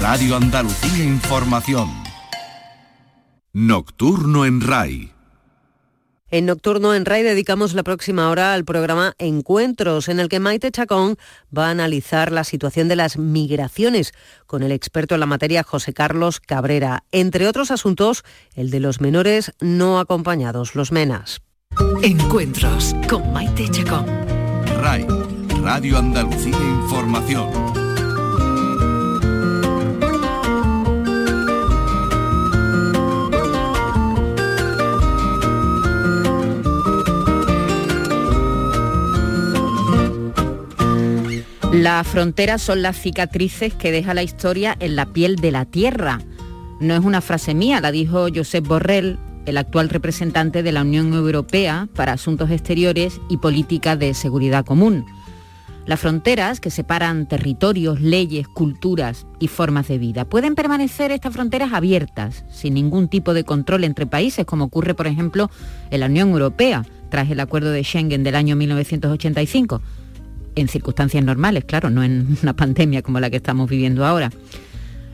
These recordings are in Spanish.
Radio Andalucía Información. Nocturno en RAI. En Nocturno en RAI dedicamos la próxima hora al programa Encuentros, en el que Maite Chacón va a analizar la situación de las migraciones con el experto en la materia José Carlos Cabrera. Entre otros asuntos, el de los menores no acompañados, los MENAS. Encuentros con Maite Chacón. RAI, Radio Andalucía Información. Las fronteras son las cicatrices que deja la historia en la piel de la tierra. No es una frase mía, la dijo Josep Borrell, el actual representante de la Unión Europea para Asuntos Exteriores y Política de Seguridad Común. Las fronteras que separan territorios, leyes, culturas y formas de vida. Pueden permanecer estas fronteras abiertas, sin ningún tipo de control entre países, como ocurre, por ejemplo, en la Unión Europea, tras el acuerdo de Schengen del año 1985 en circunstancias normales, claro, no en una pandemia como la que estamos viviendo ahora.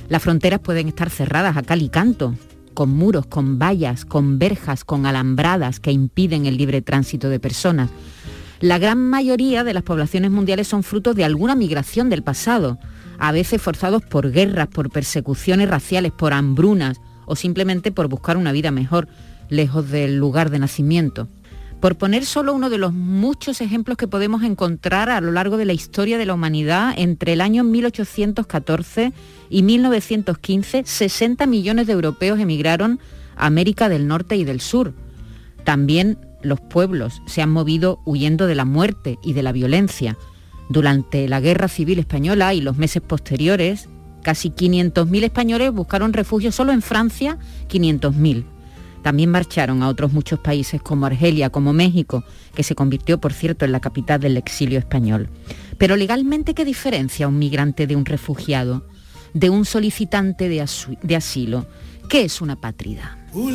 Las fronteras pueden estar cerradas a cal y canto, con muros, con vallas, con verjas, con alambradas que impiden el libre tránsito de personas. La gran mayoría de las poblaciones mundiales son frutos de alguna migración del pasado, a veces forzados por guerras, por persecuciones raciales, por hambrunas o simplemente por buscar una vida mejor lejos del lugar de nacimiento por poner solo uno de los muchos ejemplos que podemos encontrar a lo largo de la historia de la humanidad, entre el año 1814 y 1915, 60 millones de europeos emigraron a América del Norte y del Sur. También los pueblos se han movido huyendo de la muerte y de la violencia. Durante la Guerra Civil Española y los meses posteriores, casi 500.000 españoles buscaron refugio solo en Francia, 500.000. También marcharon a otros muchos países como Argelia, como México, que se convirtió, por cierto, en la capital del exilio español. Pero legalmente, ¿qué diferencia un migrante de un refugiado, de un solicitante de, asilo? ¿Qué es una pátrida? Hoy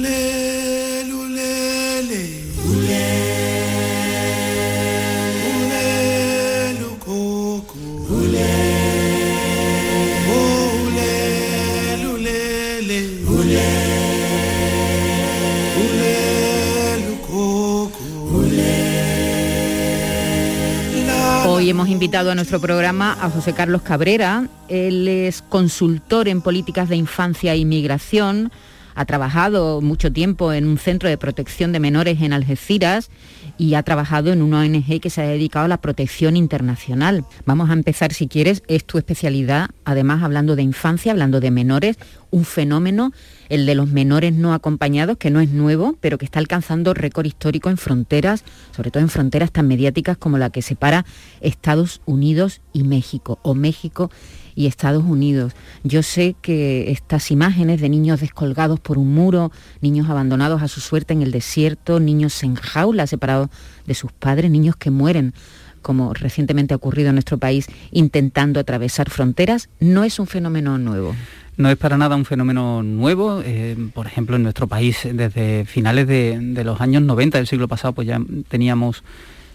hemos invitado a nuestro programa a José Carlos Cabrera. Él es consultor en políticas de infancia e inmigración. Ha trabajado mucho tiempo en un centro de protección de menores en Algeciras y ha trabajado en una ONG que se ha dedicado a la protección internacional. Vamos a empezar, si quieres, es tu especialidad, además hablando de infancia, hablando de menores, un fenómeno, el de los menores no acompañados, que no es nuevo, pero que está alcanzando récord histórico en fronteras, sobre todo en fronteras tan mediáticas como la que separa Estados Unidos y México, o México y Estados Unidos. Yo sé que estas imágenes de niños descolgados por un muro, niños abandonados a su suerte en el desierto, niños en jaula separados de sus padres, niños que mueren como recientemente ha ocurrido en nuestro país, intentando atravesar fronteras, no es un fenómeno nuevo. No es para nada un fenómeno nuevo. Eh, por ejemplo, en nuestro país, desde finales de, los años 90 del siglo pasado, pues ya teníamos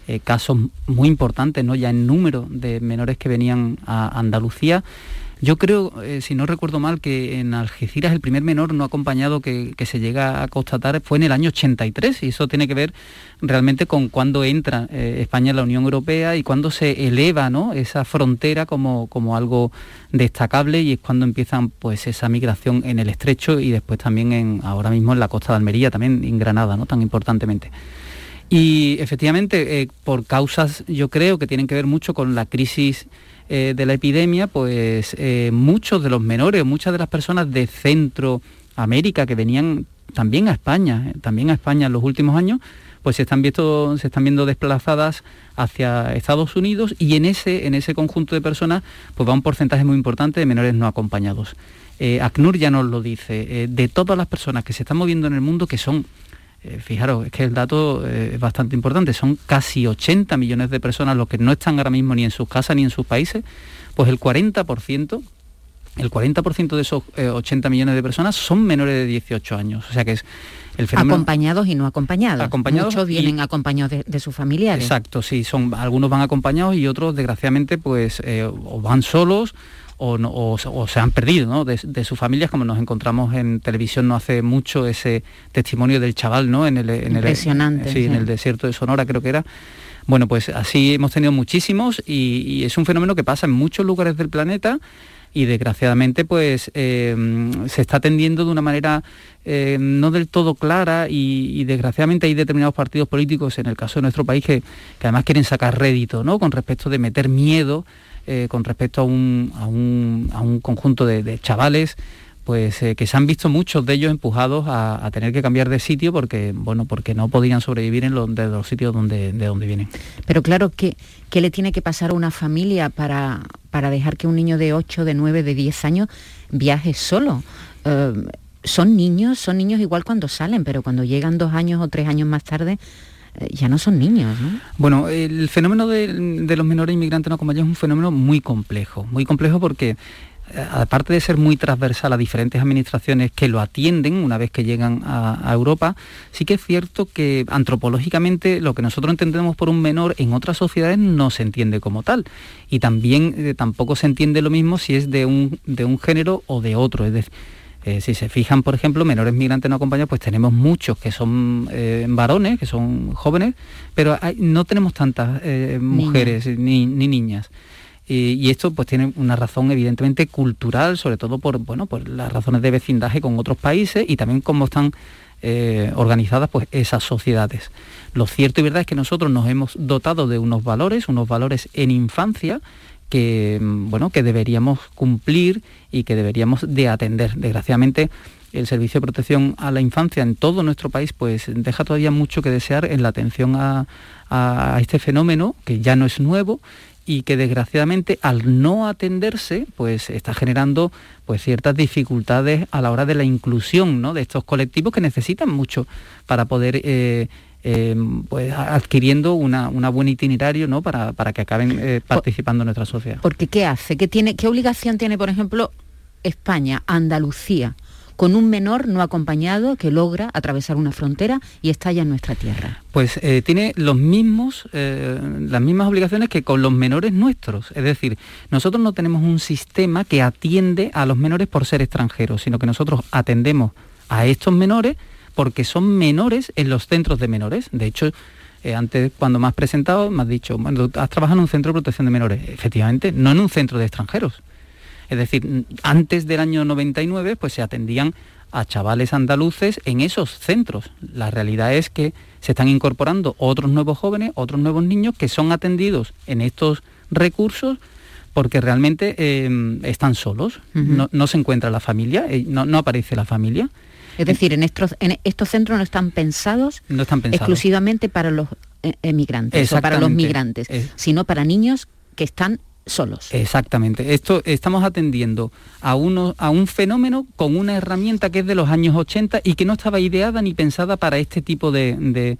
eh, casos muy importantes, ¿no? ya en número de menores que venían a Andalucía. Yo creo, eh, si no recuerdo mal, que en Algeciras el primer menor no acompañado que, se llega a constatar fue en el año 83 y eso tiene que ver realmente con cuando entra eh, España en la Unión Europea y cuando se eleva ¿no? esa frontera como, como algo destacable y es cuando empiezan pues esa migración en el estrecho y después también en, ahora mismo en la costa de Almería, también en Granada, ¿no? tan importantemente. Y efectivamente, eh, por causas yo creo que tienen que ver mucho con la crisis eh, de la epidemia, pues eh, muchos de los menores, muchas de las personas de Centroamérica que venían también a España, también a España en los últimos años, pues se están, viendo, se están viendo desplazadas hacia Estados Unidos y en ese, en ese conjunto de personas pues va un porcentaje muy importante de menores no acompañados. ACNUR ya nos lo dice, de todas las personas que se están moviendo en el mundo, que son eh, fijaros, es que el dato eh, es bastante importante, son casi 80 millones de personas los que no están ahora mismo ni en sus casas ni en sus países, pues el 40% el 40% de esos 80 millones de personas son menores de 18 años. O sea que es el fenómeno... Acompañados y no acompañados. Acompañados Muchos vienen acompañados de, sus familiares. Exacto, sí, son, algunos van acompañados y otros, desgraciadamente, pues o van solos o, se han perdido de, sus familias, como nos encontramos en televisión no hace mucho ese testimonio del chaval ¿no? en, el, en, Impresionante, el, en el desierto de Sonora, creo que era. Bueno, pues así hemos tenido muchísimos y, es un fenómeno que pasa en muchos lugares del planeta y desgraciadamente pues eh, se está atendiendo de una manera eh, no del todo clara y, desgraciadamente hay determinados partidos políticos en el caso de nuestro país que, que además quieren sacar rédito ¿no? con respecto de meter miedo eh, con respecto a un, a un, conjunto de, chavales pues eh, que se han visto muchos de ellos empujados a, tener que cambiar de sitio porque bueno porque no podían sobrevivir en los, de los sitios donde, de donde vienen. Pero claro, ¿qué, ¿qué le tiene que pasar a una familia para, para dejar que un niño de 8, de 9, de 10 años viaje solo? Eh, son niños, son niños igual cuando salen, pero cuando llegan dos años o tres años más tarde, ya no son niños, ¿no? Bueno, el fenómeno de, los menores inmigrantes no acompañados es un fenómeno muy complejo, muy complejo porque eh, aparte de ser muy transversal a diferentes administraciones que lo atienden una vez que llegan a, Europa, sí que es cierto que antropológicamente lo que nosotros entendemos por un menor en otras sociedades no se entiende como tal. Y también eh, tampoco se entiende lo mismo si es de un, de un género o de otro. Es decir, eh, si se fijan, por ejemplo, menores migrantes no acompañados, pues tenemos muchos que son eh, varones, que son jóvenes, pero no tenemos tantas eh, mujeres ni, niñas. Y, esto pues tiene una razón evidentemente cultural, sobre todo por, bueno, por las razones de vecindaje con otros países y también cómo están organizadas pues esas sociedades. Lo cierto y verdad es que nosotros nos hemos dotado de unos valores, unos valores en infancia, que, mm, bueno, que deberíamos cumplir y que deberíamos de atender. Desgraciadamente, el servicio de protección a la infancia en todo nuestro país pues deja todavía mucho que desear en la atención a, este fenómeno que ya no es nuevo y que desgraciadamente al no atenderse pues está generando pues ciertas dificultades a la hora de la inclusión ¿no? de estos colectivos que necesitan mucho para poder eh, Em, pues, adquiriendo una, buen itinerario ¿no? para, que acaben eh, participando en nuestra sociedad. Porque ¿qué hace? ¿Qué, tiene, ¿Qué obligación tiene, por ejemplo, España, Andalucía? con un menor no acompañado que logra atravesar una frontera y estalla en nuestra tierra. Pues eh, tiene los mismos, eh, las mismas obligaciones que con los menores nuestros. Es decir, nosotros no tenemos un sistema que atiende a los menores por ser extranjeros, sino que nosotros atendemos a estos menores porque son menores en los centros de menores. De hecho, eh, antes cuando me has presentado me has dicho, bueno, has trabajado en un centro de protección de menores. Efectivamente, no en un centro de extranjeros. Es decir, antes del año 99 pues se atendían a chavales andaluces en esos centros. La realidad es que se están incorporando otros nuevos jóvenes, otros nuevos niños que son atendidos en estos recursos porque realmente eh, están solos, no, se encuentra la familia, eh, no aparece la familia. Es decir, en estos, en estos centros no están pensados, exclusivamente para los eh, emigrantes o para los migrantes, sino para niños que están solos. Exactamente. Esto estamos atendiendo a uno a un fenómeno con una herramienta que es de los años 80 y que no estaba ideada ni pensada para este tipo de, de,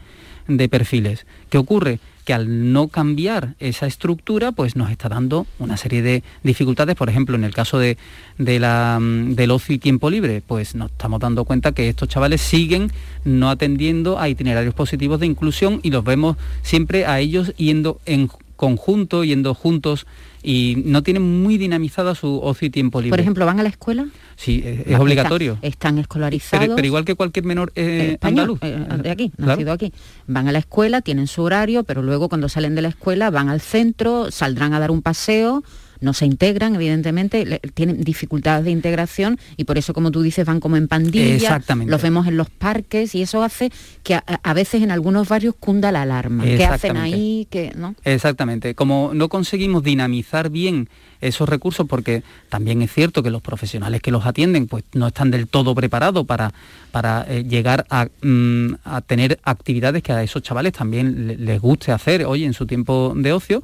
de perfiles. ¿Qué ocurre? Que al no cambiar esa estructura, pues nos está dando una serie de dificultades. Por ejemplo, en el caso de, mm, del ocio y tiempo libre, pues nos estamos dando cuenta que estos chavales siguen no atendiendo a itinerarios positivos de inclusión y los vemos siempre a ellos yendo en conjunto, yendo juntos y no tienen muy dinamizada su ocio y tiempo libre. Por ejemplo, ¿van a la escuela? Sí, es, obligatorio. Están, escolarizados. Pero, igual que cualquier menor eh, andaluz. Eh, de aquí, nacido aquí. Van a la escuela, tienen su horario, pero luego cuando salen de la escuela van al centro, saldrán a dar un paseo no se integran, evidentemente, tienen dificultades de integración y por eso, como tú dices, van como en pandilla, los vemos en los parques y eso hace que a, veces en algunos barrios cunda la alarma. ¿Qué hacen ahí? ¿no? Exactamente. Como no conseguimos dinamizar bien esos recursos, porque también es cierto que los profesionales que los atienden pues no están del todo preparados para, para eh, llegar mm, a, tener actividades que a esos chavales también les guste hacer hoy en su tiempo de ocio,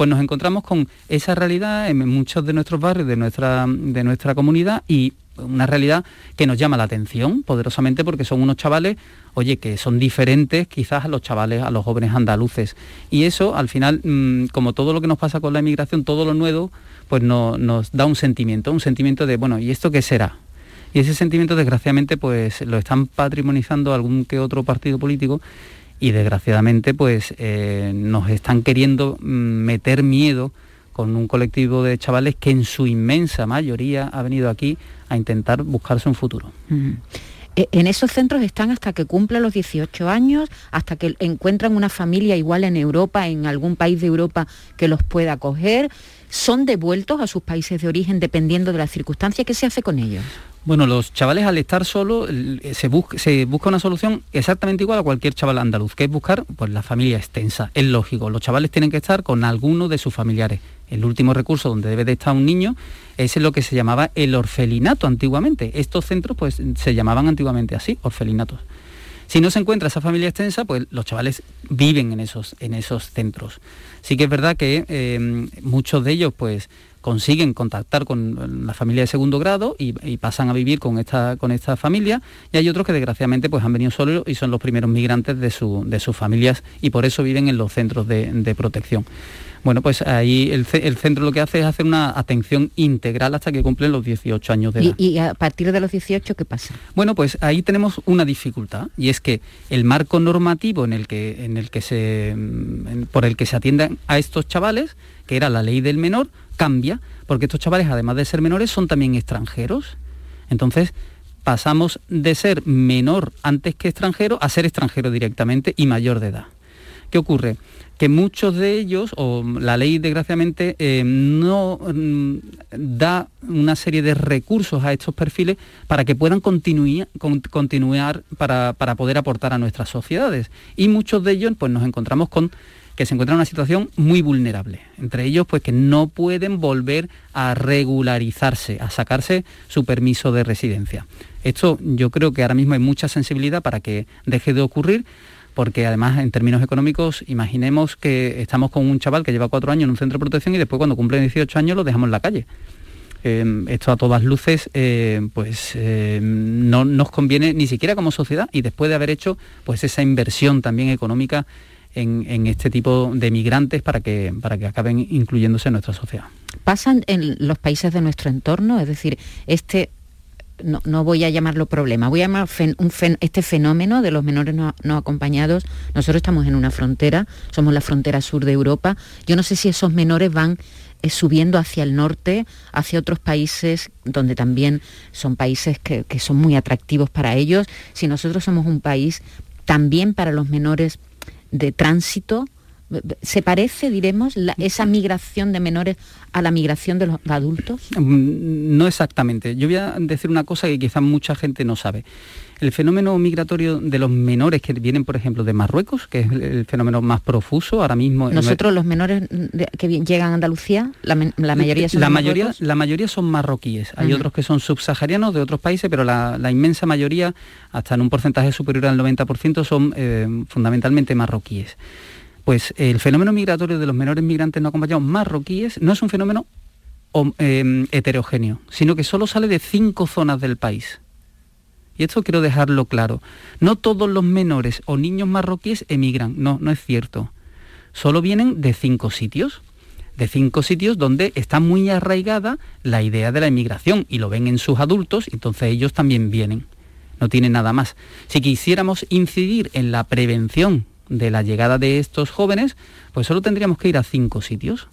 pues nos encontramos con esa realidad en muchos de nuestros barrios, de nuestra, de nuestra comunidad y una realidad que nos llama la atención poderosamente porque son unos chavales, oye, que son diferentes quizás a los chavales, a los jóvenes andaluces. Y eso, al final, mm, como todo lo que nos pasa con la inmigración, todo lo nuevo, pues nos da un sentimiento, un sentimiento de, bueno, ¿y esto qué será? Y ese sentimiento, desgraciadamente, pues lo están patrimonizando algún que otro partido político y desgraciadamente, pues eh, nos están queriendo mm, meter miedo con un colectivo de chavales que en su inmensa mayoría ha venido aquí a intentar buscarse un futuro. E, en esos centros están hasta que cumplan los 18 años, hasta que encuentran una familia igual en Europa, en algún país de Europa que los pueda acoger. ¿Son devueltos a sus países de origen dependiendo de las circunstancias? ¿Qué se hace con ellos? Bueno, los chavales al estar solos se, busca una solución exactamente igual a cualquier chaval andaluz, que es buscar pues, la familia extensa. Es lógico, los chavales tienen que estar con alguno de sus familiares. El último recurso donde debe de estar un niño es lo que se llamaba el orfelinato antiguamente. Estos centros pues, se llamaban antiguamente así, orfelinatos. Si no se encuentra esa familia extensa, pues los chavales viven en esos, en esos centros. Sí que es verdad que eh, muchos de ellos pues consiguen contactar con la familia de segundo grado y, pasan a vivir con esta, con esta familia y hay otros que desgraciadamente pues han venido solos y son los primeros migrantes de, su, de sus familias y por eso viven en los centros de, protección. Bueno, pues ahí el, centro lo que hace es hacer una atención integral hasta que cumplen los 18 años de edad. ¿Y, a partir de los 18 qué pasa? Bueno, pues ahí tenemos una dificultad y es que el marco normativo en el que, en el que se, por el que se atienden a estos chavales, que era la ley del menor, cambia, porque estos chavales, además de ser menores, son también extranjeros. Entonces, pasamos de ser menor antes que extranjero a ser extranjero directamente y mayor de edad. ¿Qué ocurre? Que muchos de ellos, o la ley desgraciadamente, eh, no mm, da una serie de recursos a estos perfiles para que puedan continuar para, poder aportar a nuestras sociedades. Y muchos de ellos pues, nos encontramos con que se encuentran en una situación muy vulnerable. Entre ellos, pues que no pueden volver a regularizarse, a sacarse su permiso de residencia. Esto yo creo que ahora mismo hay mucha sensibilidad para que deje de ocurrir, porque además en términos económicos, imaginemos que estamos con un chaval que lleva cuatro años en un centro de protección y después cuando cumple 18 años lo dejamos en la calle. Eh, esto a todas luces eh, pues eh, no nos conviene ni siquiera como sociedad y después de haber hecho pues esa inversión también económica en, este tipo de migrantes para que, para que acaben incluyéndose en nuestra sociedad. ¿Pasan en los países de nuestro entorno? Es decir, este no, voy a llamarlo problema, voy a llamar este fenómeno de los menores no, acompañados. Nosotros estamos en una frontera, somos la frontera sur de Europa. Yo no sé si esos menores van eh, subiendo hacia el norte, hacia otros países donde también son países que, que son muy atractivos para ellos. Si nosotros somos un país también para los menores de tránsito, ¿Se parece, diremos, esa migración de menores a la migración de los adultos? Mm, no exactamente. Yo voy a decir una cosa que quizás mucha gente no sabe. El fenómeno migratorio de los menores que vienen, por ejemplo, de Marruecos, que es el fenómeno más profuso ahora mismo. Nosotros, los menores que llegan a Andalucía, la, mayoría son la mayoría, la mayoría son marroquíes. Hay otros que son subsaharianos de otros países, pero la, inmensa mayoría, hasta en un porcentaje superior al 90%, son eh, fundamentalmente marroquíes. Pues el fenómeno migratorio de los menores migrantes no acompañados marroquíes no es un fenómeno em, heterogéneo, sino que solo sale de cinco zonas del país. Y esto quiero dejarlo claro. No todos los menores o niños marroquíes emigran, no, no es cierto. Solo vienen de cinco sitios, de cinco sitios donde está muy arraigada la idea de la emigración y lo ven en sus adultos, entonces ellos también vienen. No tienen nada más. Si quisiéramos incidir en la prevención de la llegada de estos jóvenes, pues solo tendríamos que ir a cinco sitios.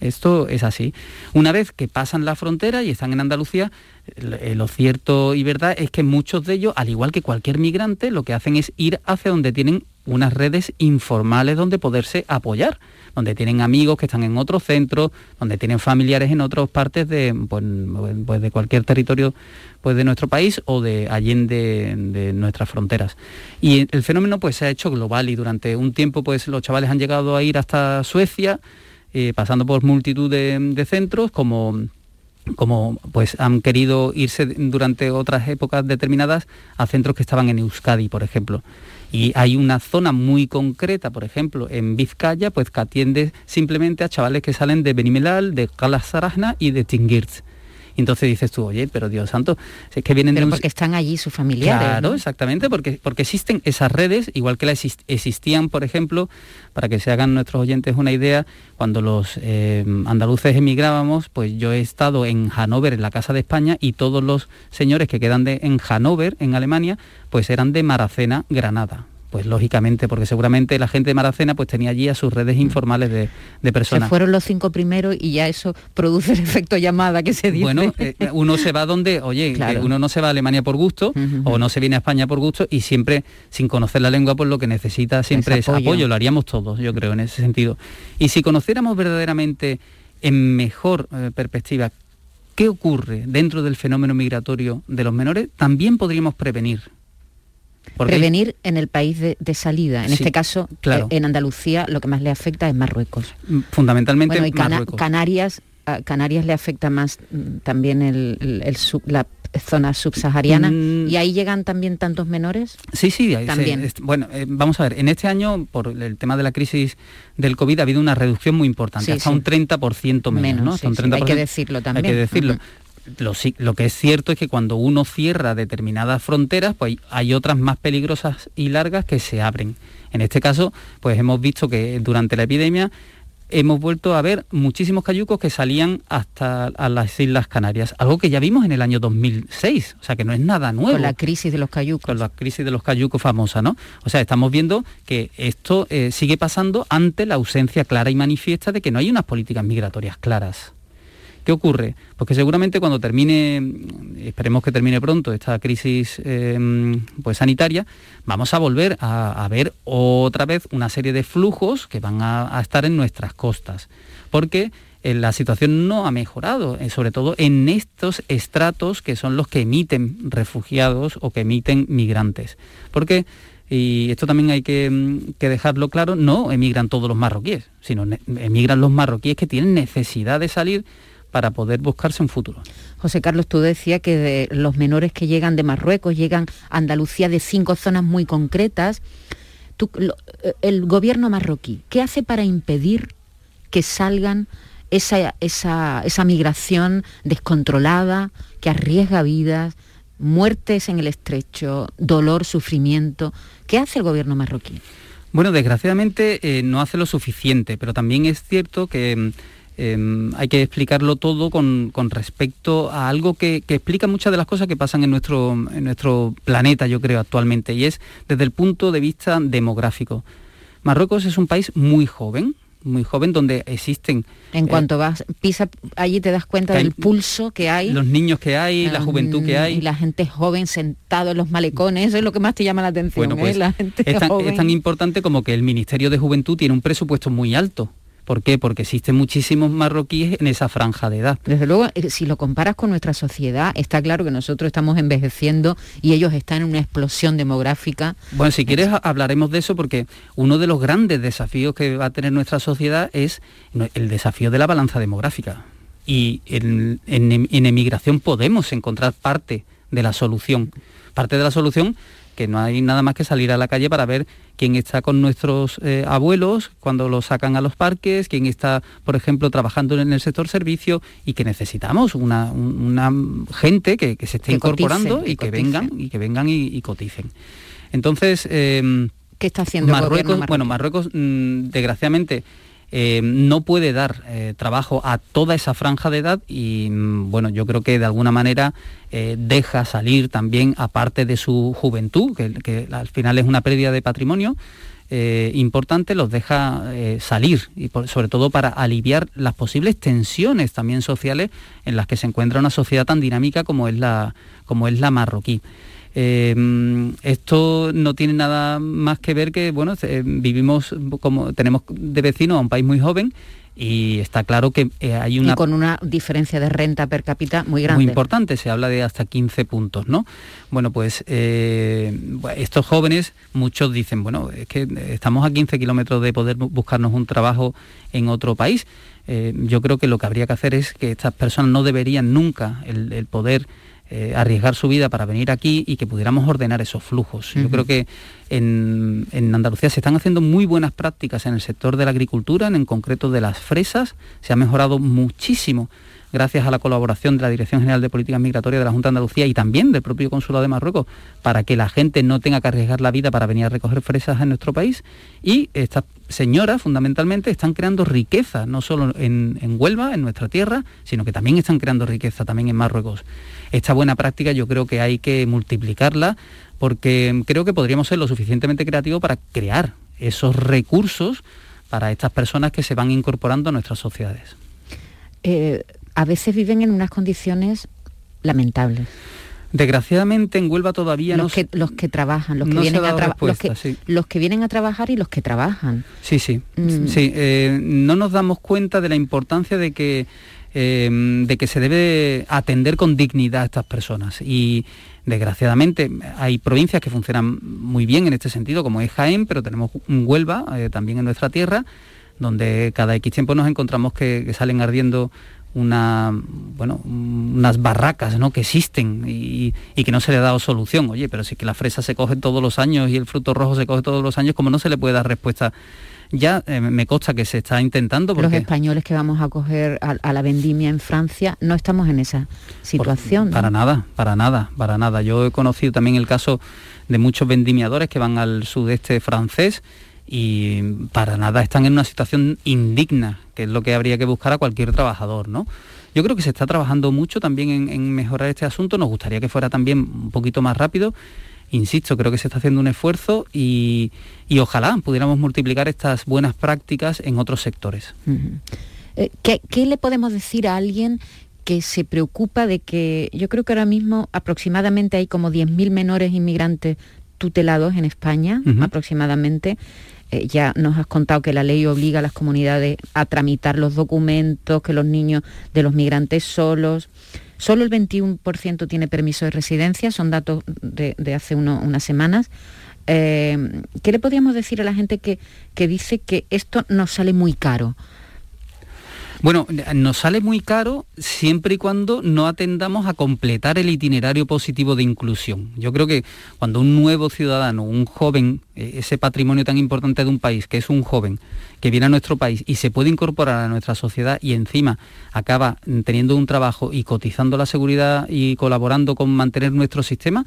Esto es así. Una vez que pasan la frontera y están en Andalucía, eh, lo cierto y verdad es que muchos de ellos, al igual que cualquier migrante, lo que hacen es ir hacia donde tienen unas redes informales donde poderse apoyar, donde tienen amigos que están en otros centros, donde tienen familiares en otras partes de, pues, pues de cualquier territorio pues, de nuestro país o de allende de nuestras fronteras. Y el fenómeno pues, se ha hecho global y durante un tiempo pues, los chavales han llegado a ir hasta Suecia, eh, pasando por multitud de, centros, como como pues han querido irse durante otras épocas determinadas a centros que estaban en Euskadi, por ejemplo. Y hay una zona muy concreta, por ejemplo, en Vizcaya, pues que atiende simplemente a chavales que salen de Benimelal, de Calasarajna y de Tingirz. entonces dices tú, oye, pero Dios santo, es que vienen pero de un... porque están allí sus familiares. Claro, exactamente, porque, porque existen esas redes, igual que las existían, por ejemplo, para que se hagan nuestros oyentes una idea, cuando los eh, andaluces emigrábamos, pues yo he estado en Hannover, en la Casa de España, y todos los señores que quedan de, en Hannover, en Alemania, pues eran de Maracena, Granada pues lógicamente, porque seguramente la gente de Maracena pues tenía allí a sus redes informales de, personas. Se fueron los cinco primeros y ya eso produce el efecto llamada que se dice. Bueno, eh, uno se va donde, oye, uno no se va a Alemania por gusto o no se viene a España por gusto y siempre sin conocer la lengua pues lo que necesita siempre es, apoyo. lo haríamos todos, yo creo, en ese sentido. Y si conociéramos verdaderamente en mejor eh, perspectiva qué ocurre dentro del fenómeno migratorio de los menores, también podríamos prevenir prevenir en el país de, salida. En este caso, claro. Eh, en Andalucía lo que más le afecta es Marruecos. Mm, fundamentalmente Marruecos. Canarias, Canarias le afecta más mm, también el, la zona subsahariana mm. y ahí llegan también tantos menores sí sí también bueno eh, vamos a ver en este año por el tema de la crisis del covid ha habido una reducción muy importante hasta un 30% menos, ¿no? hay que decirlo también hay que decirlo lo, que es cierto es que cuando uno cierra determinadas fronteras, pues hay otras más peligrosas y largas que se abren. En este caso, pues hemos visto que durante la epidemia hemos vuelto a ver muchísimos cayucos que salían hasta a las Islas Canarias, algo que ya vimos en el año 2006, o sea que no es nada nuevo. Con la crisis de los cayucos. Con la crisis de los cayucos famosa, ¿no? O sea, estamos viendo que esto eh, sigue pasando ante la ausencia clara y manifiesta de que no hay unas políticas migratorias claras. ¿Qué ocurre? Porque seguramente cuando termine, esperemos que termine pronto esta crisis em, pues sanitaria, vamos a volver a, ver otra vez una serie de flujos que van a, estar en nuestras costas. Porque eh, la situación no ha mejorado, eh, sobre todo en estos estratos que son los que emiten refugiados o que emiten migrantes. Porque y esto también hay que, que, dejarlo claro, no emigran todos los marroquíes, sino emigran los marroquíes que tienen necesidad de salir para poder buscarse un futuro. José Carlos, tú decías que de los menores que llegan de Marruecos llegan a Andalucía de cinco zonas muy concretas. Eh, el gobierno marroquí, ¿qué hace para impedir que salgan esa, esa, esa migración descontrolada que arriesga vidas, muertes en el estrecho, dolor, sufrimiento? ¿Qué hace el gobierno marroquí? Bueno, desgraciadamente eh, no hace lo suficiente, pero también es cierto que Em, hay que explicarlo todo con, respecto a algo que, explica muchas de las cosas que pasan en nuestro, en nuestro planeta, yo creo, actualmente, y es desde el punto de vista demográfico. Marruecos es un país muy joven, muy joven, donde existen... En cuanto eh, vas, pisa allí te das cuenta del pulso que hay. Los niños que hay, la juventud que hay. Y la gente joven sentado en los malecones, eso es lo que más te llama la atención. Bueno, ¿eh? pues, es tan importante como que el Ministerio de Juventud tiene un presupuesto muy alto ¿Por qué? Porque existen muchísimos marroquíes en esa franja de edad. Desde luego, eh, si lo comparas con nuestra sociedad, está claro que nosotros estamos envejeciendo y ellos están en una explosión demográfica. Bueno, si quieres hablaremos de eso porque uno de los grandes desafíos que va a tener nuestra sociedad es el desafío de la balanza demográfica. Y en, en emigración podemos encontrar parte de la solución. Parte de la solución que no hay nada más que salir a la calle para ver quién está con nuestros eh, abuelos cuando los sacan a los parques, quién está, por ejemplo, trabajando en el sector servicio y que necesitamos una, gente que, se esté incorporando y, que vengan y que vengan y, coticen. Entonces, em, ¿qué está haciendo Marruecos? Bueno, Marruecos, mm, desgraciadamente, eh, no puede dar eh, trabajo a toda esa franja de edad y mm, bueno, yo creo que de alguna manera eh, deja salir también aparte de su juventud, que, al final es una pérdida de patrimonio. importante, los deja salir y sobre todo para aliviar las posibles tensiones también sociales en las que se encuentra una sociedad tan dinámica como es la, como es la marroquí. Eh, esto no tiene nada más que ver que, bueno, vivimos como tenemos de vecino a un país muy joven y está claro que eh, hay una... Y con una diferencia de renta per cápita muy grande. Muy importante, se habla de hasta 15 puntos, ¿no? Bueno, pues eh, estos jóvenes, muchos dicen, bueno, es que estamos a 15 kilómetros de poder buscarnos un trabajo en otro país. yo creo que lo que habría que hacer es que estas personas no deberían nunca el poder eh, arriesgar su vida para venir aquí y que pudiéramos ordenar esos flujos. Yo creo que en, Andalucía se están haciendo muy buenas prácticas en el sector de la agricultura, en, concreto de las fresas, se ha mejorado muchísimo gracias a la colaboración de la Dirección General de Políticas Migratorias de la Junta de Andalucía y también del propio Consulado de Marruecos, para que la gente no tenga que arriesgar la vida para venir a recoger fresas en nuestro país. Y estas señoras, fundamentalmente, están creando riqueza, no solo en, en Huelva, en nuestra tierra, sino que también están creando riqueza también en Marruecos. Esta buena práctica yo creo que hay que multiplicarla porque creo que podríamos ser lo suficientemente creativos para crear esos recursos para estas personas que se van incorporando a nuestras sociedades. Eh, a veces viven en unas condiciones lamentables. Desgraciadamente en Huelva todavía los que los que trabajan, los que vienen a los que, los que vienen a trabajar y los que trabajan. Sí, sí, mm. sí. Eh, no nos damos cuenta de la importancia de que eh, de que se debe atender con dignidad a estas personas y desgraciadamente hay provincias que funcionan muy bien en este sentido, como es Jaén, pero tenemos Huelva también en nuestra tierra donde cada X tiempo nos encontramos que salen ardiendo una, bueno, unas barracas ¿no? que existen y, que no se le ha dado solución. Oye, pero si que la fresa se coge todos los años y el fruto rojo se coge todos los años, como no se le puede dar respuesta? Ya eh, me consta que se está intentando. Porque... Los españoles que vamos a coger a, la vendimia en Francia no estamos en esa situación. Para nada, para nada, para nada. Yo he conocido también el caso de muchos vendimiadores que van al sudeste francés y para nada están en una situación indigna, que es lo que habría que buscar a cualquier trabajador, ¿no? Yo creo que se está trabajando mucho también en, mejorar este asunto, nos gustaría que fuera también un poquito más rápido. Insisto, creo que se está haciendo un esfuerzo y, ojalá pudiéramos multiplicar estas buenas prácticas en otros sectores. Eh, ¿Qué, ¿Qué le podemos decir a alguien que se preocupa de que yo creo que ahora mismo aproximadamente hay como 10.000 menores inmigrantes tutelados en España, aproximadamente. Eh, ya nos has contado que la ley obliga a las comunidades a tramitar los documentos, que los niños de los migrantes solos. Solo el 21% tiene permiso de residencia, son datos de, hace unas semanas. Eh, ¿Qué le podríamos decir a la gente que, que dice que esto nos sale muy caro? Bueno, nos sale muy caro siempre y cuando no atendamos a completar el itinerario positivo de inclusión. Yo creo que cuando un nuevo ciudadano, un joven, eh, ese patrimonio tan importante de un país, que es un joven, que viene a nuestro país y se puede incorporar a nuestra sociedad y encima acaba teniendo un trabajo y cotizando la seguridad y colaborando con mantener nuestro sistema,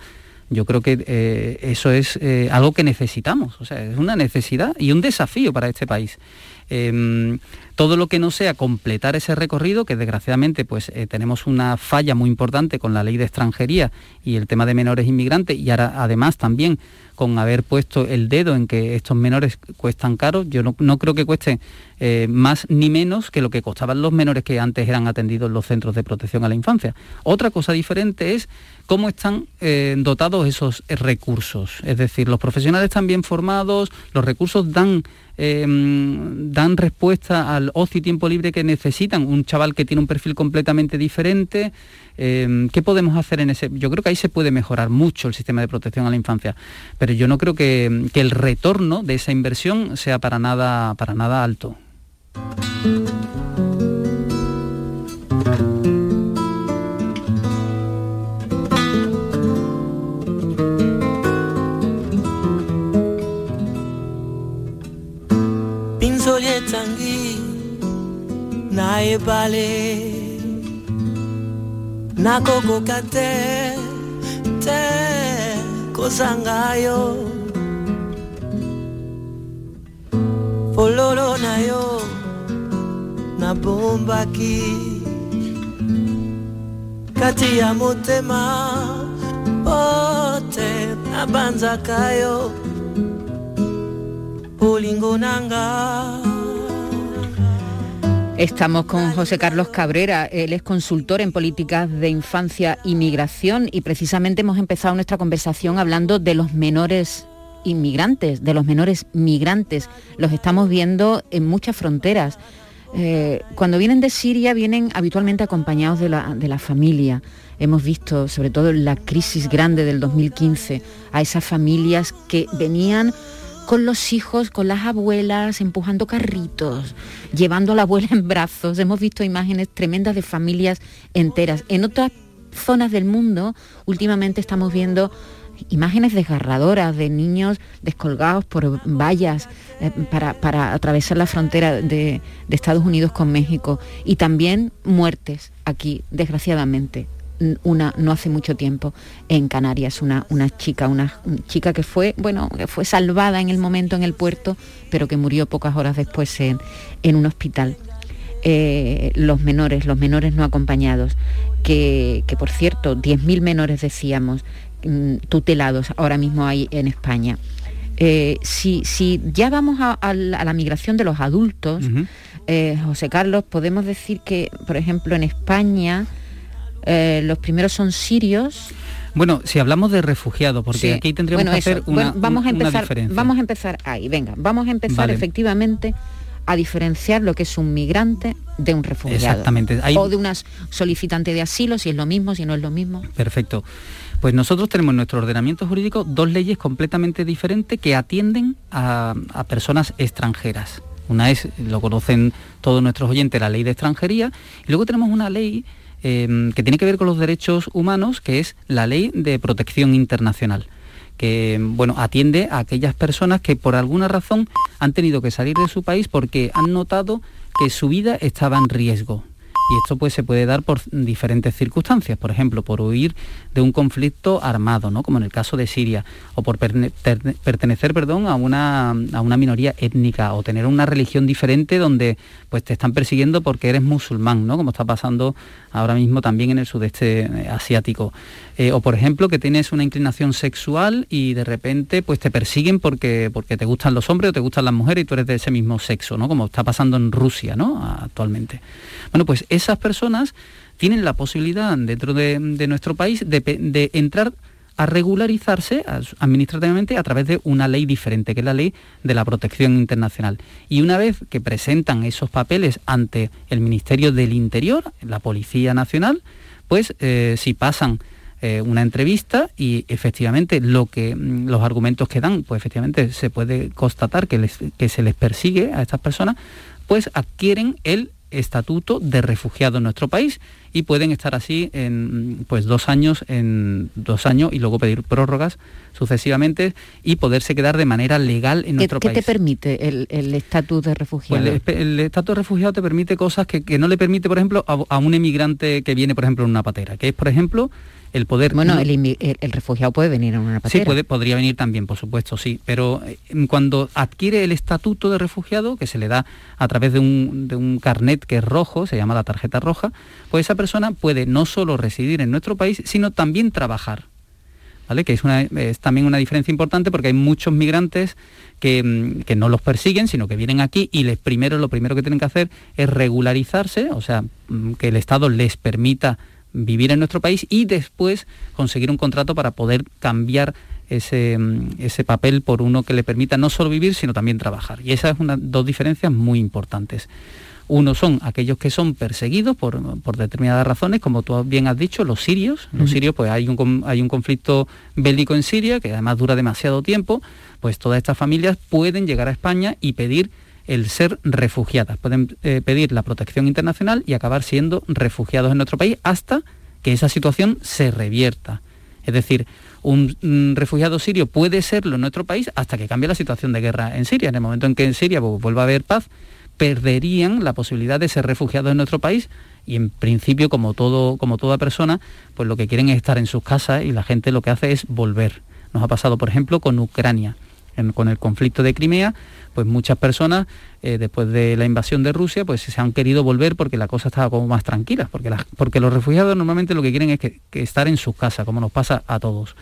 yo creo que eh, eso es eh, algo que necesitamos, o sea, es una necesidad y un desafío para este país. Em, todo lo que no sea completar ese recorrido, que desgraciadamente pues eh, tenemos una falla muy importante con la ley de extranjería y el tema de menores inmigrantes y ahora además también con haber puesto el dedo en que estos menores cuestan caro, yo no, creo que cuesten eh, más ni menos que lo que costaban los menores que antes eran atendidos en los centros de protección a la infancia. Otra cosa diferente es cómo están eh, dotados esos recursos. Es decir, los profesionales están bien formados, los recursos dan Em, dan respuesta al ocio y tiempo libre que necesitan. Un chaval que tiene un perfil completamente diferente. Em, ¿Qué podemos hacer en ese? Yo creo que ahí se puede mejorar mucho el sistema de protección a la infancia, pero yo no creo que, que el retorno de esa inversión sea para nada, para nada alto. Naye pale nakokoka te te kozangayo fololo na yo nabombaki kati ya motema pote nabanzaka yo. Bolingo nanga Estamos con José Carlos Cabrera, él es consultor en políticas de infancia y migración y precisamente hemos empezado nuestra conversación hablando de los menores inmigrantes, de los menores migrantes. Los estamos viendo en muchas fronteras. Eh, cuando vienen de Siria vienen habitualmente acompañados de la, de la familia. Hemos visto, sobre todo en la crisis grande del 2015, a esas familias que venían con los hijos, con las abuelas, empujando carritos, llevando a la abuela en brazos. Hemos visto imágenes tremendas de familias enteras. En otras zonas del mundo, últimamente estamos viendo imágenes desgarradoras de niños descolgados por vallas eh, para, atravesar la frontera de, Estados Unidos con México y también muertes aquí, desgraciadamente. Una no hace mucho tiempo en Canarias, una, una chica, una, chica que fue, bueno, que fue salvada en el momento en el puerto, pero que murió pocas horas después en, un hospital. Eh, los menores, los menores no acompañados, que, que por cierto, 10.000 menores decíamos, Mm, tutelados ahora mismo hay en España. Eh, si, ya vamos a, la, migración de los adultos, eh, José Carlos, podemos decir que, por ejemplo, en España eh, los primeros son sirios. Bueno, si hablamos de refugiados, porque aquí tendríamos que hacer una, vamos a empezar, diferencia. Vamos a empezar ahí, venga, vamos a empezar efectivamente a diferenciar lo que es un migrante de un refugiado. Exactamente. O de una solicitante de asilo, si es lo mismo, si no es lo mismo. Perfecto. Pues nosotros tenemos en nuestro ordenamiento jurídico dos leyes completamente diferentes que atienden a, personas extranjeras. Una es, lo conocen todos nuestros oyentes, la ley de extranjería, y luego tenemos una ley em, que tiene que ver con los derechos humanos, que es la ley de protección internacional que bueno, atiende a aquellas personas que por alguna razón han tenido que salir de su país porque han notado que su vida estaba en riesgo. Y esto pues se puede dar por diferentes circunstancias, por ejemplo, por huir de un conflicto armado, ¿no? como en el caso de Siria, o por pertenecer perdón, a, una, a una minoría étnica, o tener una religión diferente donde pues, te están persiguiendo porque eres musulmán, ¿no? como está pasando ahora mismo también en el sudeste asiático. Eh, o por ejemplo que tienes una inclinación sexual y de repente pues te persiguen porque, porque te gustan los hombres o te gustan las mujeres y tú eres de ese mismo sexo, ¿no? Como está pasando en Rusia, ¿no? Actualmente. Bueno, pues esas personas tienen la posibilidad dentro de, nuestro país de, entrar a regularizarse administrativamente a través de una ley diferente, que es la ley de la protección internacional. Y una vez que presentan esos papeles ante el Ministerio del Interior, la Policía Nacional, pues eh, si pasan eh, una entrevista y efectivamente lo que mm, los argumentos que dan, pues efectivamente se puede constatar que, que se les persigue a estas personas, pues adquieren el estatuto de refugiado en nuestro país y pueden estar así en mm, pues dos años en dos años y luego pedir prórrogas sucesivamente y poderse quedar de manera legal en nuestro país. ¿Qué te permite el estatus de refugiado? Pues el estatus de refugiado te permite cosas que, no le permite, por ejemplo, a, a, un emigrante que viene, por ejemplo, en una patera, que es, por ejemplo, el poder... Bueno, el, refugiado puede venir en una patera. Sí, puede, podría venir también, por supuesto, sí. Pero eh, cuando adquiere el estatuto de refugiado, que se le da a través de un, de un carnet que es rojo, se llama la tarjeta roja, pues esa persona puede no solo residir en nuestro país, sino también trabajar. ¿Vale? que es, una, es, también una diferencia importante porque hay muchos migrantes que, mm, que, no los persiguen, sino que vienen aquí y les primero, lo primero que tienen que hacer es regularizarse, o sea, mm, que el Estado les permita vivir en nuestro país y después conseguir un contrato para poder cambiar ese, mm, ese, papel por uno que le permita no solo vivir, sino también trabajar. Y esas son dos diferencias muy importantes. Uno son aquellos que son perseguidos por, determinadas razones, como tú bien has dicho, los sirios. Los sirios, pues hay un, hay un conflicto bélico en Siria, que además dura demasiado tiempo, pues todas estas familias pueden llegar a España y pedir el ser refugiadas. Pueden eh, pedir la protección internacional y acabar siendo refugiados en nuestro país hasta que esa situación se revierta. Es decir, un, refugiado sirio puede serlo en nuestro país hasta que cambie la situación de guerra en Siria. En el momento en que en Siria vuelva a haber paz, perderían la posibilidad de ser refugiados en nuestro país y en principio, como, todo, como toda persona, pues lo que quieren es estar en sus casas y la gente lo que hace es volver. Nos ha pasado, por ejemplo, con Ucrania. Con el conflicto de Crimea, pues muchas personas eh, después de la invasión de Rusia pues se han querido volver porque la cosa estaba como más tranquila, porque, porque los refugiados normalmente lo que quieren es que, estar en sus casas, como nos pasa a todos.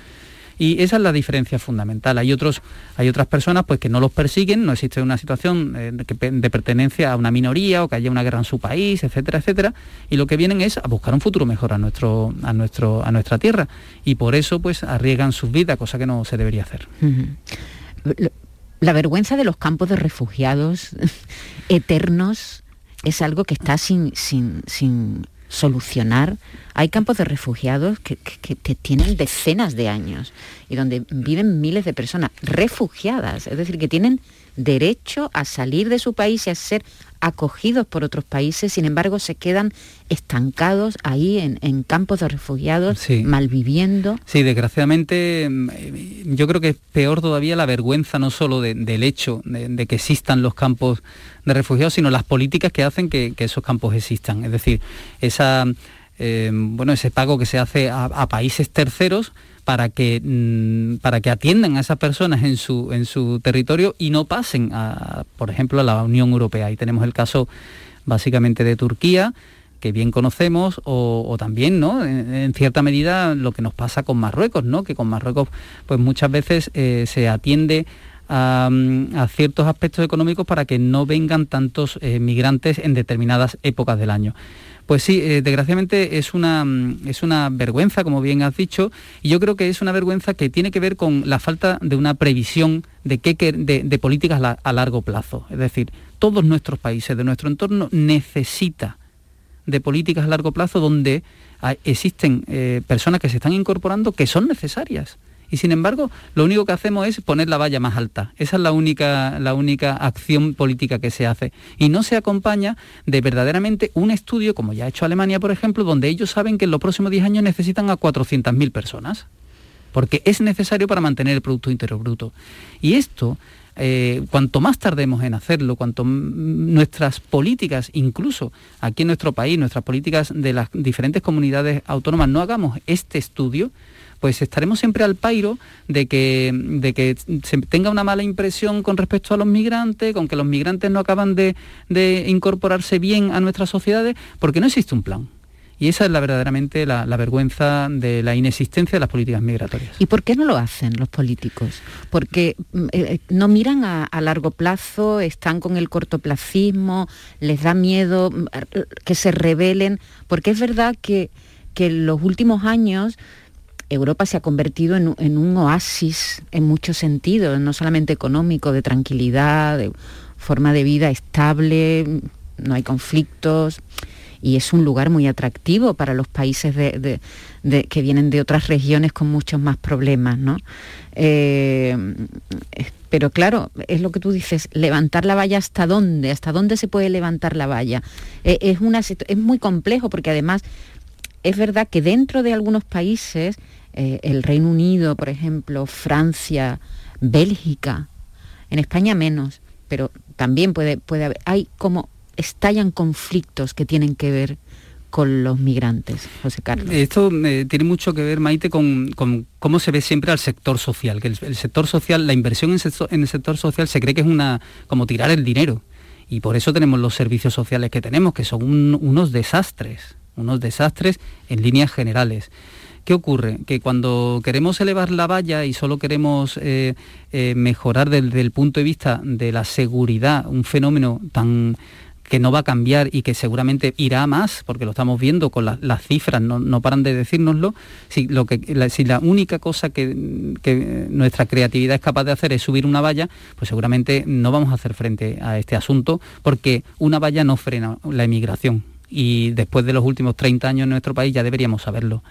Y esa es la diferencia fundamental. Hay, otros, hay otras personas pues, que no los persiguen, no existe una situación eh, de, pertenencia a una minoría o que haya una guerra en su país, etcétera, etcétera, y lo que vienen es a buscar un futuro mejor a, nuestro, a, nuestro, a nuestra tierra. Y por eso pues arriesgan sus vidas, cosa que no se debería hacer la vergüenza de los campos de refugiados eternos es algo que está sin, sin, solucionar. Hay campos de refugiados que, tienen decenas de años y donde viven miles de personas refugiadas, es decir, que tienen derecho a salir de su país y a ser acogidos por otros países, sin embargo se quedan estancados ahí en, campos de refugiados, malviviendo. Sí, desgraciadamente mm, yo creo que es peor todavía la vergüenza no solo del hecho de, que existan los campos de refugiados, sino las políticas que hacen que, esos campos existan. Es decir, esa, eh, bueno, ese pago que se hace a países terceros para que, mm, para que atiendan a esas personas en su, en su territorio y no pasen, a, por ejemplo, a la Unión Europea. Y tenemos el caso básicamente de Turquía, que bien conocemos, o, también, ¿no? En, cierta medida, lo que nos pasa con Marruecos, ¿no? Que con Marruecos, pues muchas veces eh, se atiende a, mm, a, ciertos aspectos económicos para que no vengan tantos eh, migrantes en determinadas épocas del año. Pues sí, eh, desgraciadamente es una, mm, es una vergüenza, como bien has dicho, y yo creo que es una vergüenza que tiene que ver con la falta de una previsión de, qué, de, políticas a largo plazo. Es decir, todos nuestros países de nuestro entorno necesita de políticas a largo plazo donde existen eh, personas que se están incorporando que son necesarias y sin embargo lo único que hacemos es poner la valla más alta. Esa es la única, la única acción política que se hace. Y no se acompaña de verdaderamente un estudio, como ya ha hecho Alemania, por ejemplo, donde ellos saben que en los próximos 10 años necesitan a 400.000 personas, porque es necesario para mantener el Producto Interior Bruto. Y esto eh, cuanto más tardemos en hacerlo, cuanto nuestras políticas, incluso aquí en nuestro país, nuestras políticas de las diferentes comunidades autónomas, no hagamos este estudio, pues estaremos siempre al pairo de que, de que se tenga una mala impresión con respecto a los migrantes, con que los migrantes no acaban de, incorporarse bien a nuestras sociedades, porque no existe un plan. Y esa es la, verdaderamente la, vergüenza de la inexistencia de las políticas migratorias. ¿Y por qué no lo hacen los políticos? Porque mm, eh, eh, no miran a, largo plazo, están con el cortoplacismo, les da miedo mm, que se rebelen, porque es verdad que, que en los últimos años Europa se ha convertido en, un oasis en muchos sentidos, no solamente económico, de tranquilidad, de forma de vida estable, no hay conflictos y es un lugar muy atractivo para los países que vienen de otras regiones con muchos más problemas. Eh, pero claro, es lo que tú dices, levantar la valla hasta dónde, hasta dónde se puede levantar la valla. Eh, es muy complejo porque además es verdad que dentro de algunos países eh, el Reino Unido, por ejemplo, Francia, Bélgica, en España menos, pero también puede, puede haber, hay como estallan conflictos que tienen que ver con los migrantes, José Carlos. Esto eh, tiene mucho que ver, Maite, con, cómo se ve siempre al sector social, que el, sector social, la inversión en, el sector social se cree que es una como tirar el dinero. Y por eso tenemos los servicios sociales que tenemos, que son unos desastres, unos desastres en líneas generales. ¿Qué ocurre? Que cuando queremos elevar la valla y solo queremos eh, eh, mejorar desde el punto de vista de la seguridad, un fenómeno tan que no va a cambiar y que seguramente irá más, porque lo estamos viendo con las cifras, no, paran de decírnoslo, si, que, la, única cosa que, nuestra creatividad es capaz de hacer es subir una valla, pues seguramente no vamos a hacer frente a este asunto, porque una valla no frena la emigración. Y después de los últimos 30 años en nuestro país ya deberíamos saberlo.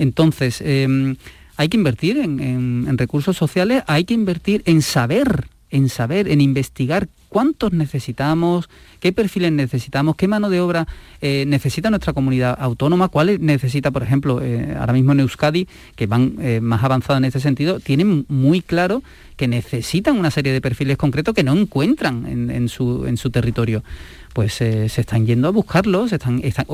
Entonces, em, hay que invertir en, recursos sociales, hay que invertir en saber, en saber, en investigar cuántos necesitamos, qué perfiles necesitamos, qué mano de obra eh, necesita nuestra comunidad autónoma, cuáles necesita, por ejemplo, eh, ahora mismo en Euskadi, que van eh, más avanzados en este sentido, tienen muy claro que necesitan una serie de perfiles concretos que no encuentran en, su, territorio. Pues se están yendo a buscarlos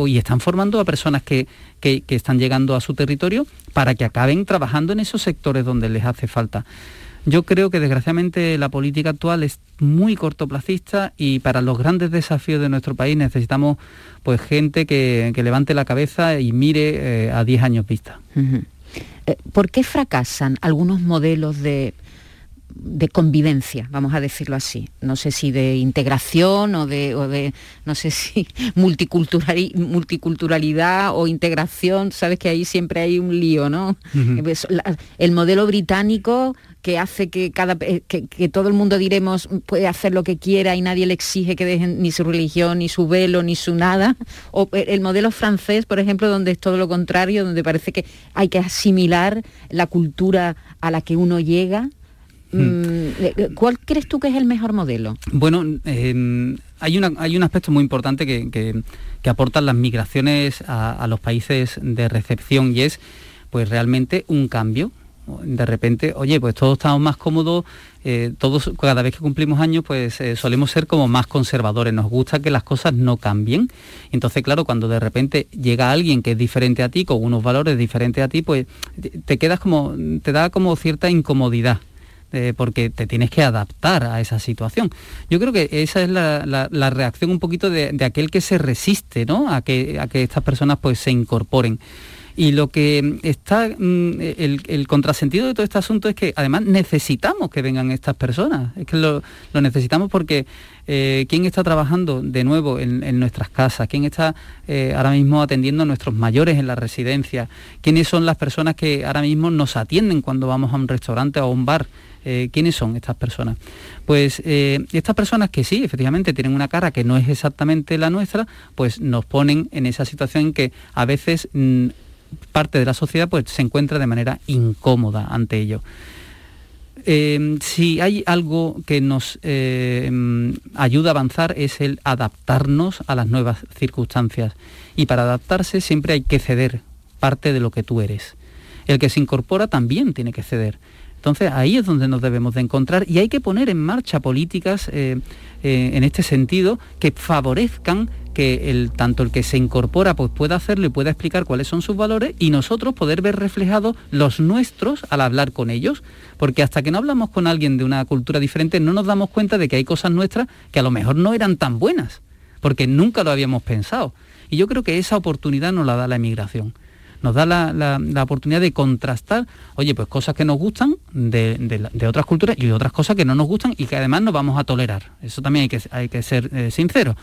y están formando a personas que, están llegando a su territorio para que acaben trabajando en esos sectores donde les hace falta. Yo creo que desgraciadamente la política actual es muy cortoplacista y para los grandes desafíos de nuestro país necesitamos pues gente que, levante la cabeza y mire eh, a 10 años vista. Eh, ¿Por qué fracasan algunos modelos de, de convivencia, vamos a decirlo así. No sé si de integración o de, no sé si multiculturalidad o integración, sabes que ahí siempre hay un lío, ¿no? Pues, el modelo británico que hace que, cada, eh, que, todo el mundo diremos puede hacer lo que quiera y nadie le exige que dejen ni su religión, ni su velo, ni su nada. O el modelo francés, por ejemplo, donde es todo lo contrario, donde parece que hay que asimilar la cultura a la que uno llega. Mm, eh, ¿Cuál crees tú que es el mejor modelo? Bueno, em, hay, una, hay un aspecto muy importante que, que, aportan las migraciones a, a los países de recepción y es pues realmente un cambio de repente, oye, pues todos estamos más cómodos, eh, todos cada vez que cumplimos años, pues eh, solemos ser como más conservadores, nos gusta que las cosas no cambien. Entonces, claro, cuando de repente llega alguien que es diferente a ti, con unos valores diferentes a ti, pues te quedas como, te da como cierta incomodidad. Eh, porque te tienes que adaptar a esa situación. Yo creo que esa es la, reacción un poquito de, aquel que se resiste ¿no? a, que, a que estas personas pues, se incorporen. Y lo que está, mm, el, contrasentido de todo este asunto es que además necesitamos que vengan estas personas. Es que lo, necesitamos porque eh, ¿quién está trabajando de nuevo en, nuestras casas? ¿Quién está eh, ahora mismo atendiendo a nuestros mayores en la residencia? ¿Quiénes son las personas que ahora mismo nos atienden cuando vamos a un restaurante o a un bar? Eh, ¿quiénes son estas personas? Pues estas personas que sí, efectivamente, tienen una cara que no es exactamente la nuestra, pues nos ponen en esa situación en que a veces mm, parte de la sociedad pues, se encuentra de manera incómoda ante ello. Eh, si hay algo que nos eh, ayuda a avanzar es el adaptarnos a las nuevas circunstancias. Y para adaptarse siempre hay que ceder parte de lo que tú eres. El que se incorpora también tiene que ceder. Entonces ahí es donde nos debemos de encontrar y hay que poner en marcha políticas eh, en este sentido que favorezcan que el, tanto el que se incorpora pues pueda hacerlo y pueda explicar cuáles son sus valores y nosotros poder ver reflejados los nuestros al hablar con ellos. Porque hasta que no hablamos con alguien de una cultura diferente no nos damos cuenta de que hay cosas nuestras que a lo mejor no eran tan buenas, porque nunca lo habíamos pensado. Y yo creo que esa oportunidad nos la da la emigración nos da la, oportunidad de contrastar, oye, pues cosas que nos gustan de, otras culturas y otras cosas que no nos gustan y que además no vamos a tolerar. Eso también hay que, hay que ser eh, sincero.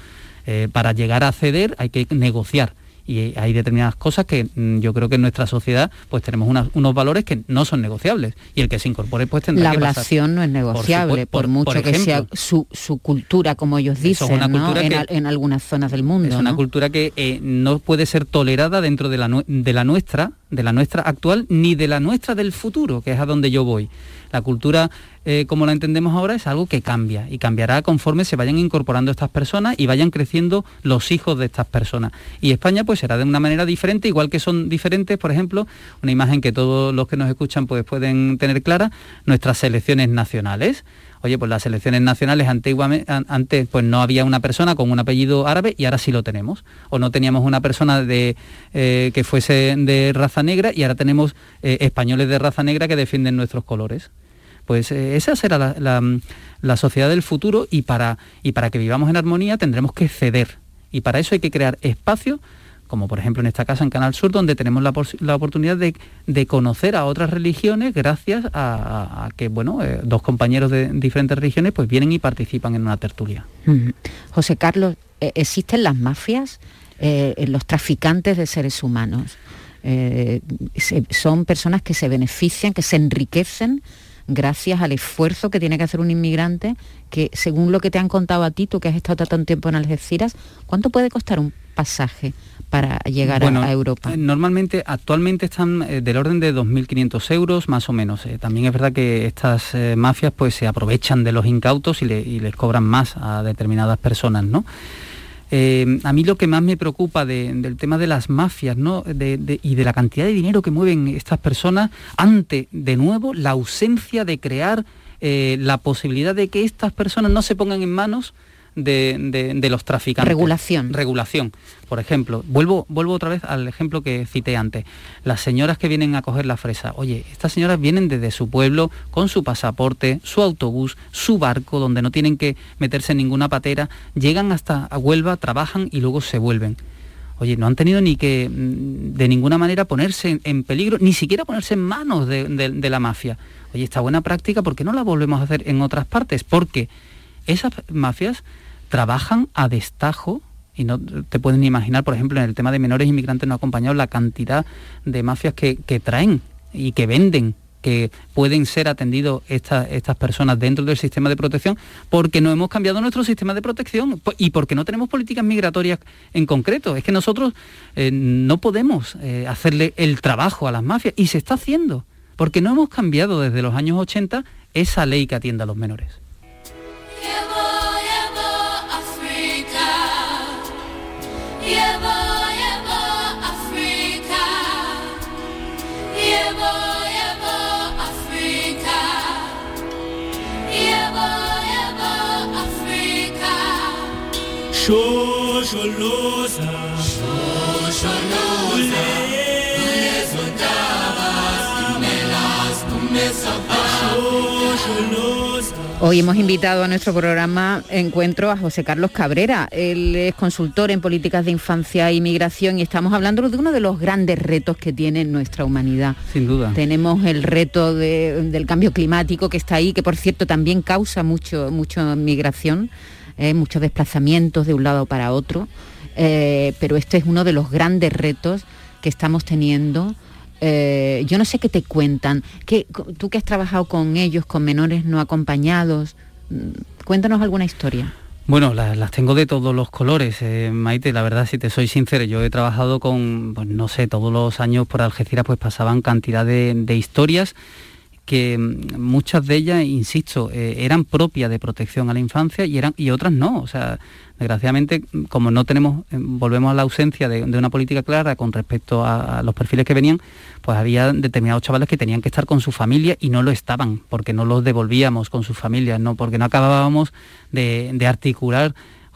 Eh, para llegar a ceder hay que negociar y hay determinadas cosas que mm, yo creo que en nuestra sociedad pues tenemos unos valores que no son negociables. Y el que se incorpore pues tendrá la ablación no es negociable por, mucho que sea su, cultura como ellos dicen en, algunas zonas del mundo es una cultura que eh, no puede ser tolerada dentro de la, de la nuestra de la nuestra actual ni de la nuestra del futuro que es a donde yo voy la cultura eh, como la entendemos ahora es algo que cambia y cambiará conforme se vayan incorporando estas personas y vayan creciendo los hijos de estas personas. Y España pues será de una manera diferente, igual que son diferentes, por ejemplo, una imagen que todos los que nos escuchan pues pueden tener clara, nuestras selecciones nacionales. Oye, pues las selecciones nacionales antiguamente, antes pues no había una persona con un apellido árabe y ahora sí lo tenemos. O no teníamos una persona de, eh, que fuese de raza negra y ahora tenemos eh, españoles de raza negra que defienden nuestros colores. Pues eh, esa será la, sociedad del futuro y para, y para que vivamos en armonía tendremos que ceder. Y para eso hay que crear espacios como por ejemplo en esta casa en Canal Sur, donde tenemos la, oportunidad de, conocer a otras religiones gracias a, que bueno, eh, dos compañeros de diferentes religiones pues vienen y participan en una tertulia. José Carlos, eh, ¿existen las mafias, los traficantes de seres humanos? son personas que se benefician, que se enriquecen gracias al esfuerzo que tiene que hacer un inmigrante, que según lo que te han contado a ti, tú que has estado tanto tiempo en Algeciras, ¿cuánto puede costar un pasaje para llegar a, Europa? Eh, normalmente, actualmente están eh, del orden de 2.500 euros más o menos. Eh, también es verdad que estas mafias pues se aprovechan de los incautos y, y, les cobran más a determinadas personas, ¿no? Eh, a mí lo que más me preocupa del tema de las mafias y de la cantidad de dinero que mueven estas personas ante, de nuevo, la ausencia de crear eh, la posibilidad de que estas personas no se pongan en manos de, los traficantes. Regulación. Regulación. Por ejemplo, vuelvo, vuelvo otra vez al ejemplo que cité antes. Las señoras que vienen a coger la fresa. Oye, estas señoras vienen desde su pueblo con su pasaporte, su autobús, su barco, donde no tienen que meterse en ninguna patera, llegan hasta Huelva, trabajan y luego se vuelven. Oye, no han tenido ni que mm, de ninguna manera ponerse en, peligro, ni siquiera ponerse en manos de, de la mafia. Oye, esta buena práctica, ¿por qué no la volvemos a hacer en otras partes? Porque esas mafias trabajan a destajo y no te pueden imaginar, por ejemplo, en el tema de menores inmigrantes no acompañados, la cantidad de mafias que, traen y que venden que pueden ser atendidos estas personas dentro del sistema de protección porque no hemos cambiado nuestro sistema de protección y porque no tenemos políticas migratorias en concreto. Es que nosotros eh, no podemos eh, hacerle el trabajo a las mafias y se está haciendo porque no hemos cambiado desde los años 80 esa ley que atiende a los menores. Hoy hemos invitado a nuestro programa Encuentro a José Carlos Cabrera. Él es consultor en políticas de infancia e inmigración y estamos hablando de uno de los grandes retos que tiene nuestra humanidad. Sin duda. Tenemos el reto de- del cambio climático que está ahí, que por cierto también causa mucho, mucho migración, eh, muchos desplazamientos de un lado para otro. Eh, pero este es uno de los grandes retos que estamos teniendo. Eh, yo no sé qué te cuentan. ¿Qué- co- tú que has trabajado con ellos, con menores no acompañados, mm, cuéntanos alguna historia. Bueno, la- las tengo de todos los colores, Maite, la verdad, si te soy sincero, yo he trabajado con, pues no sé, todos los años por Algeciras pues pasaban cantidad de historias que mm, muchas de ellas, insisto, eh, eran propias de protección a la infancia y, eran, y otras no. O sea, desgraciadamente, mm, como no tenemos, eh, volvemos a la ausencia de, una política clara con respecto a, los perfiles que venían, pues había determinados chavales que tenían que estar con su familia y no lo estaban, porque no los devolvíamos con sus familias, no, porque no acabábamos de articular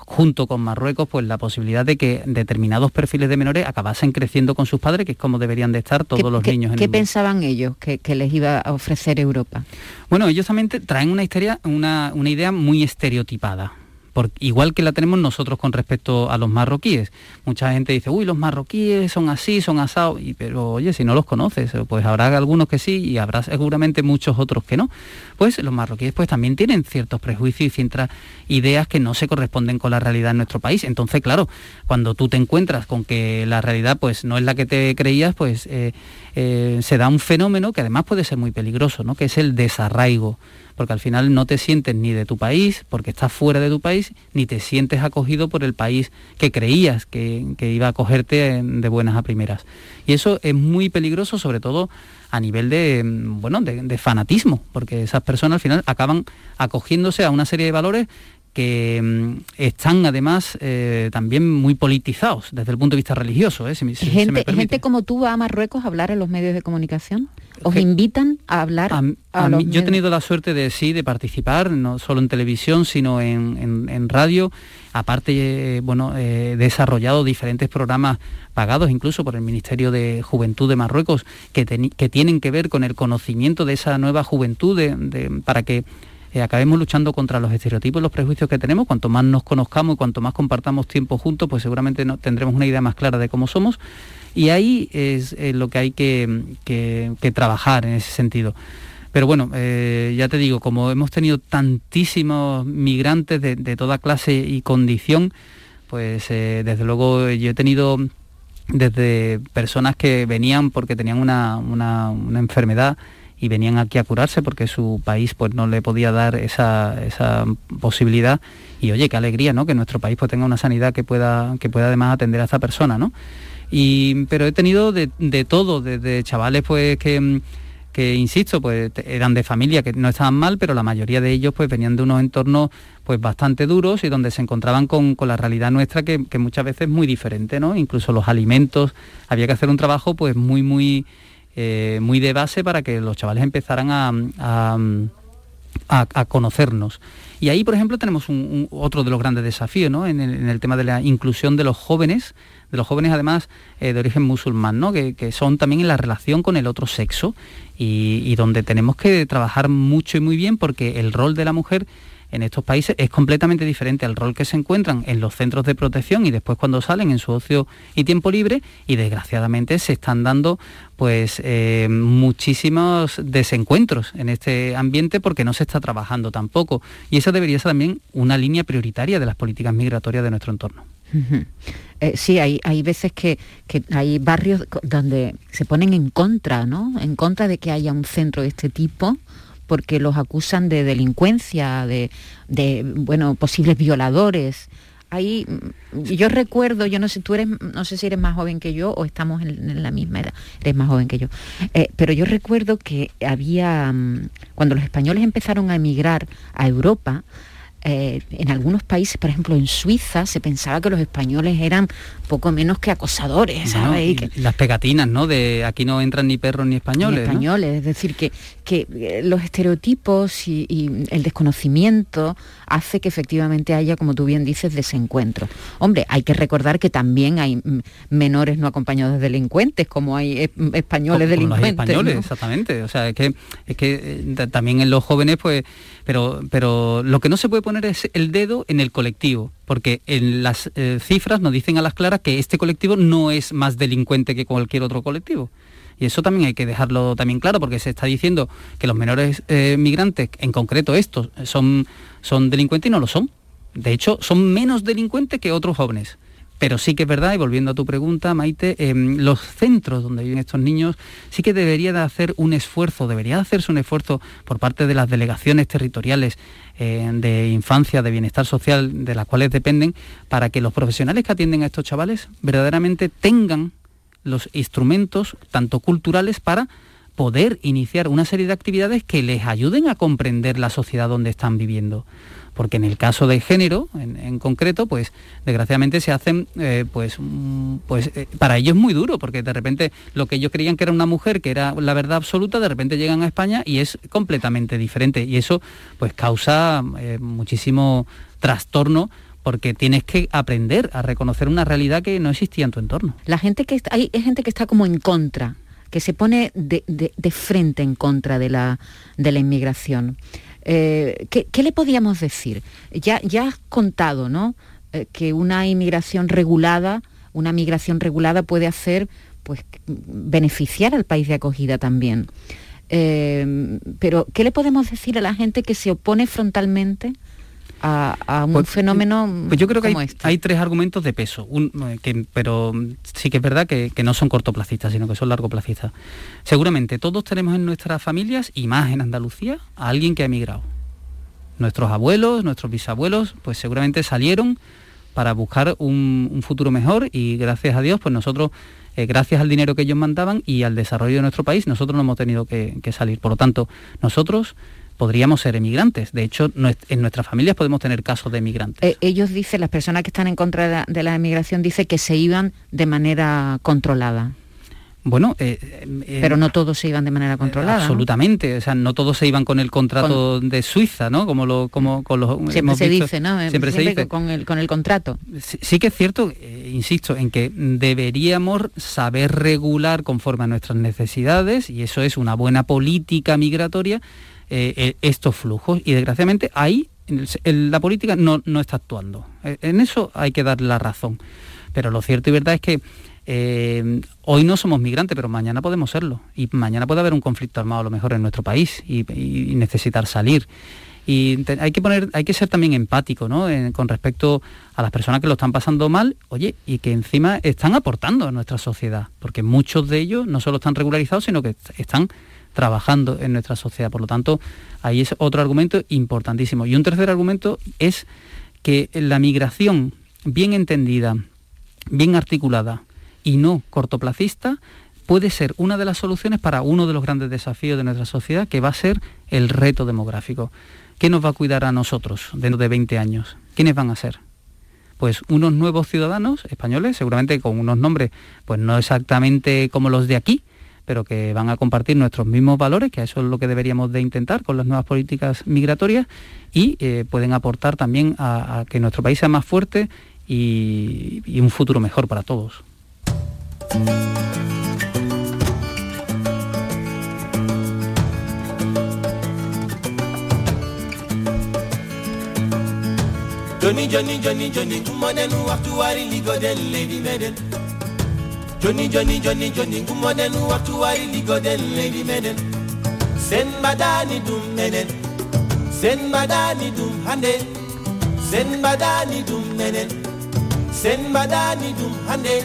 junto con Marruecos pues la posibilidad de que determinados perfiles de menores acabasen creciendo con sus padres, que es como deberían de estar todos ¿Qué, los niños en qué el mundo. pensaban ellos que, que les iba a ofrecer Europa? Bueno, ellos también traen una historia, una, una idea muy estereotipada. Por- igual que la tenemos nosotros con respecto a los marroquíes. Mucha gente dice, uy, los marroquíes son así, son asados, y, pero oye, si no los conoces, eh, pues habrá algunos que sí y habrá seguramente muchos otros que no. Pues los marroquíes pues también tienen ciertos prejuicios y ciertas ideas que no se corresponden con la realidad en nuestro país. Entonces, claro, cuando tú te encuentras con que la realidad pues no es la que te creías, pues eh, eh, se da un fenómeno que además puede ser muy peligroso, ¿no? que es el desarraigo porque al final no te sientes ni de tu país, porque estás fuera de tu país, ni te sientes acogido por el país que creías que, que iba a acogerte de buenas a primeras. Y eso es muy peligroso, sobre todo a nivel de, mm, bueno, de fanatismo, porque esas personas al final acaban acogiéndose a una serie de valores que mm, están además eh, también muy politizados desde el punto de vista religioso. ¿eh? Si me- si se me gente, gente como tú va a Marruecos a hablar en los medios de comunicación. ¿Os invitan a hablar? A, a a los mí- yo he tenido la suerte de sí, de participar, no solo en televisión, sino en, en- en radio. Aparte, eh, bueno, eh, he desarrollado diferentes programas pagados incluso por el Ministerio de Juventud de Marruecos que, que tienen que ver con el conocimiento de esa nueva juventud de- de- para que eh, acabemos luchando contra los estereotipos los prejuicios que tenemos. Cuanto más nos conozcamos y cuanto más compartamos tiempo juntos, pues seguramente no- tendremos una idea más clara de cómo somos. Y ahí es eh, lo que hay que, que- trabajar en ese sentido. Pero bueno, eh, ya te digo, como hemos tenido tantísimos migrantes de, toda clase y condición, pues desde luego yo he tenido desde personas que venían porque tenían una- una enfermedad y venían aquí a curarse porque su país pues no le podía dar esa, esa posibilidad. Y oye qué alegría no que nuestro país pues tenga una sanidad que pueda que pueda además atender a esta persona no y pero he tenido de, de todo desde chavales pues que que insisto pues eran de familia que no estaban mal pero la mayoría de ellos pues venían de unos entornos pues bastante duros y donde se encontraban con, con la realidad nuestra que, que muchas veces es muy diferente no incluso los alimentos había que hacer un trabajo pues muy muy eh, muy de base para que los chavales empezaran a, a- a- conocernos. Y ahí, por ejemplo, tenemos otro de los grandes desafíos ¿no? en, el, tema de la inclusión de los jóvenes, de los jóvenes además eh, de origen musulmán, ¿no? que, que son también en la relación con el otro sexo y donde tenemos que trabajar mucho y muy bien porque el rol de la mujer en estos países es completamente diferente al rol que se encuentran en los centros de protección y después cuando salen en su ocio y tiempo libre y desgraciadamente se están dando pues eh, muchísimos desencuentros en este ambiente porque no se está trabajando tampoco y esa debería ser también una línea prioritaria de las políticas migratorias de nuestro entorno. Eh, sí, hay, hay veces que, que hay barrios donde se ponen en contra, ¿no? En contra de que haya un centro de este tipo porque los acusan de delincuencia, de, bueno, posibles violadores. Ahí, mm, yo recuerdo, yo no sé, tú eres, no sé si eres más joven que yo o estamos en, en la misma edad, eres más joven que yo, Eh, pero yo recuerdo que había, mm, cuando los españoles empezaron a emigrar a Europa, eh, en algunos países, por ejemplo en Suiza, se pensaba que los españoles eran poco menos que acosadores, las pegatinas, ¿no? De aquí no entran ni perros ni españoles. españoles, es decir, que, que eh, los estereotipos y, el desconocimiento hace que efectivamente haya, como tú bien dices, desencuentro. Hombre, hay que recordar que también hay menores no acompañados de delincuentes, como hay eh, españoles delincuentes. españoles, exactamente. O sea, es que, es que también en los jóvenes, pues, pero, pero lo que no se puede poner es el dedo en el colectivo, porque en las eh, cifras nos dicen a las claras que este colectivo no es más delincuente que cualquier otro colectivo. Y eso también hay que dejarlo también claro, porque se está diciendo que los menores eh, migrantes, en concreto estos, son, son delincuentes y no lo son. De hecho, son menos delincuentes que otros jóvenes. Pero sí que es verdad, y volviendo a tu pregunta, Maite, em, los centros donde viven estos niños sí que debería de hacer un esfuerzo, debería hacerse un esfuerzo por parte de las delegaciones territoriales eh, de infancia, de bienestar social, de las cuales dependen, para que los profesionales que atienden a estos chavales verdaderamente tengan los instrumentos, tanto culturales, para poder iniciar una serie de actividades que les ayuden a comprender la sociedad donde están viviendo porque en el caso de género, en, concreto, pues desgraciadamente se hacen, eh, pues, mm, pues eh, para ellos es muy duro, porque de repente lo que ellos creían que era una mujer, que era la verdad absoluta, de repente llegan a España y es completamente diferente. Y eso pues causa eh, muchísimo trastorno porque tienes que aprender a reconocer una realidad que no existía en tu entorno. La gente que está, hay, gente que está como en contra, que se pone de, frente en contra de la, de la inmigración. Eh, ¿qué, le podíamos decir? Ya, ya has contado, ¿no? Eh, que una inmigración regulada, una migración regulada puede hacer, pues, beneficiar al país de acogida también. Eh, pero, ¿qué le podemos decir a la gente que se opone frontalmente a, un pues, fenómeno pues yo creo que hay, este. hay, tres argumentos de peso, eh, pero sí que es verdad que, no son cortoplacistas, sino que son largoplacistas. Seguramente todos tenemos en nuestras familias, y más en Andalucía, a alguien que ha emigrado. Nuestros abuelos, nuestros bisabuelos, pues seguramente salieron para buscar un, futuro mejor y gracias a Dios, pues nosotros, eh, gracias al dinero que ellos mandaban y al desarrollo de nuestro país, nosotros no hemos tenido que, que salir. Por lo tanto, nosotros podríamos ser emigrantes. De hecho, en nuestras familias podemos tener casos de emigrantes. Eh, ellos dicen, las personas que están en contra de la, emigración, dicen que se iban de manera controlada. Bueno, eh, eh, pero no todos se iban de manera controlada. absolutamente, o sea, no todos se iban con el contrato de Suiza, ¿no? Como lo, como con los siempre se dice, ¿no? Siempre, se dice con el con el contrato. Sí, que es cierto, insisto, en que deberíamos saber regular conforme a nuestras necesidades y eso es una buena política migratoria eh, eh, estos flujos y desgraciadamente ahí la política no, está actuando. Eh, en eso hay que dar la razón. Pero lo cierto y verdad es que hoy no somos migrantes, pero mañana podemos serlo. Y mañana puede haber un conflicto armado a lo mejor en nuestro país y, necesitar salir. Y hay que poner, hay que ser también empático, ¿no? con respecto a las personas que lo están pasando mal, oye, y que encima están aportando a nuestra sociedad, porque muchos de ellos no solo están regularizados, sino que están trabajando en nuestra sociedad. Por lo tanto, ahí es otro argumento importantísimo. Y un tercer argumento es que la migración bien entendida, bien articulada y no cortoplacista puede ser una de las soluciones para uno de los grandes desafíos de nuestra sociedad, que va a ser el reto demográfico. ¿Qué nos va a cuidar a nosotros dentro de 20 años? ¿Quiénes van a ser? Pues unos nuevos ciudadanos españoles, seguramente con unos nombres, pues no exactamente como los de aquí, pero que van a compartir nuestros mismos valores, que eso es lo que deberíamos de intentar con las nuevas políticas migratorias, y eh, pueden aportar también a, que nuestro país sea más fuerte y, un futuro mejor para todos. Gumoden waktu wari ligoden lady meden Sen badani dum menen Sen badani dum hande Sen badani dum menen Sen badani dum hande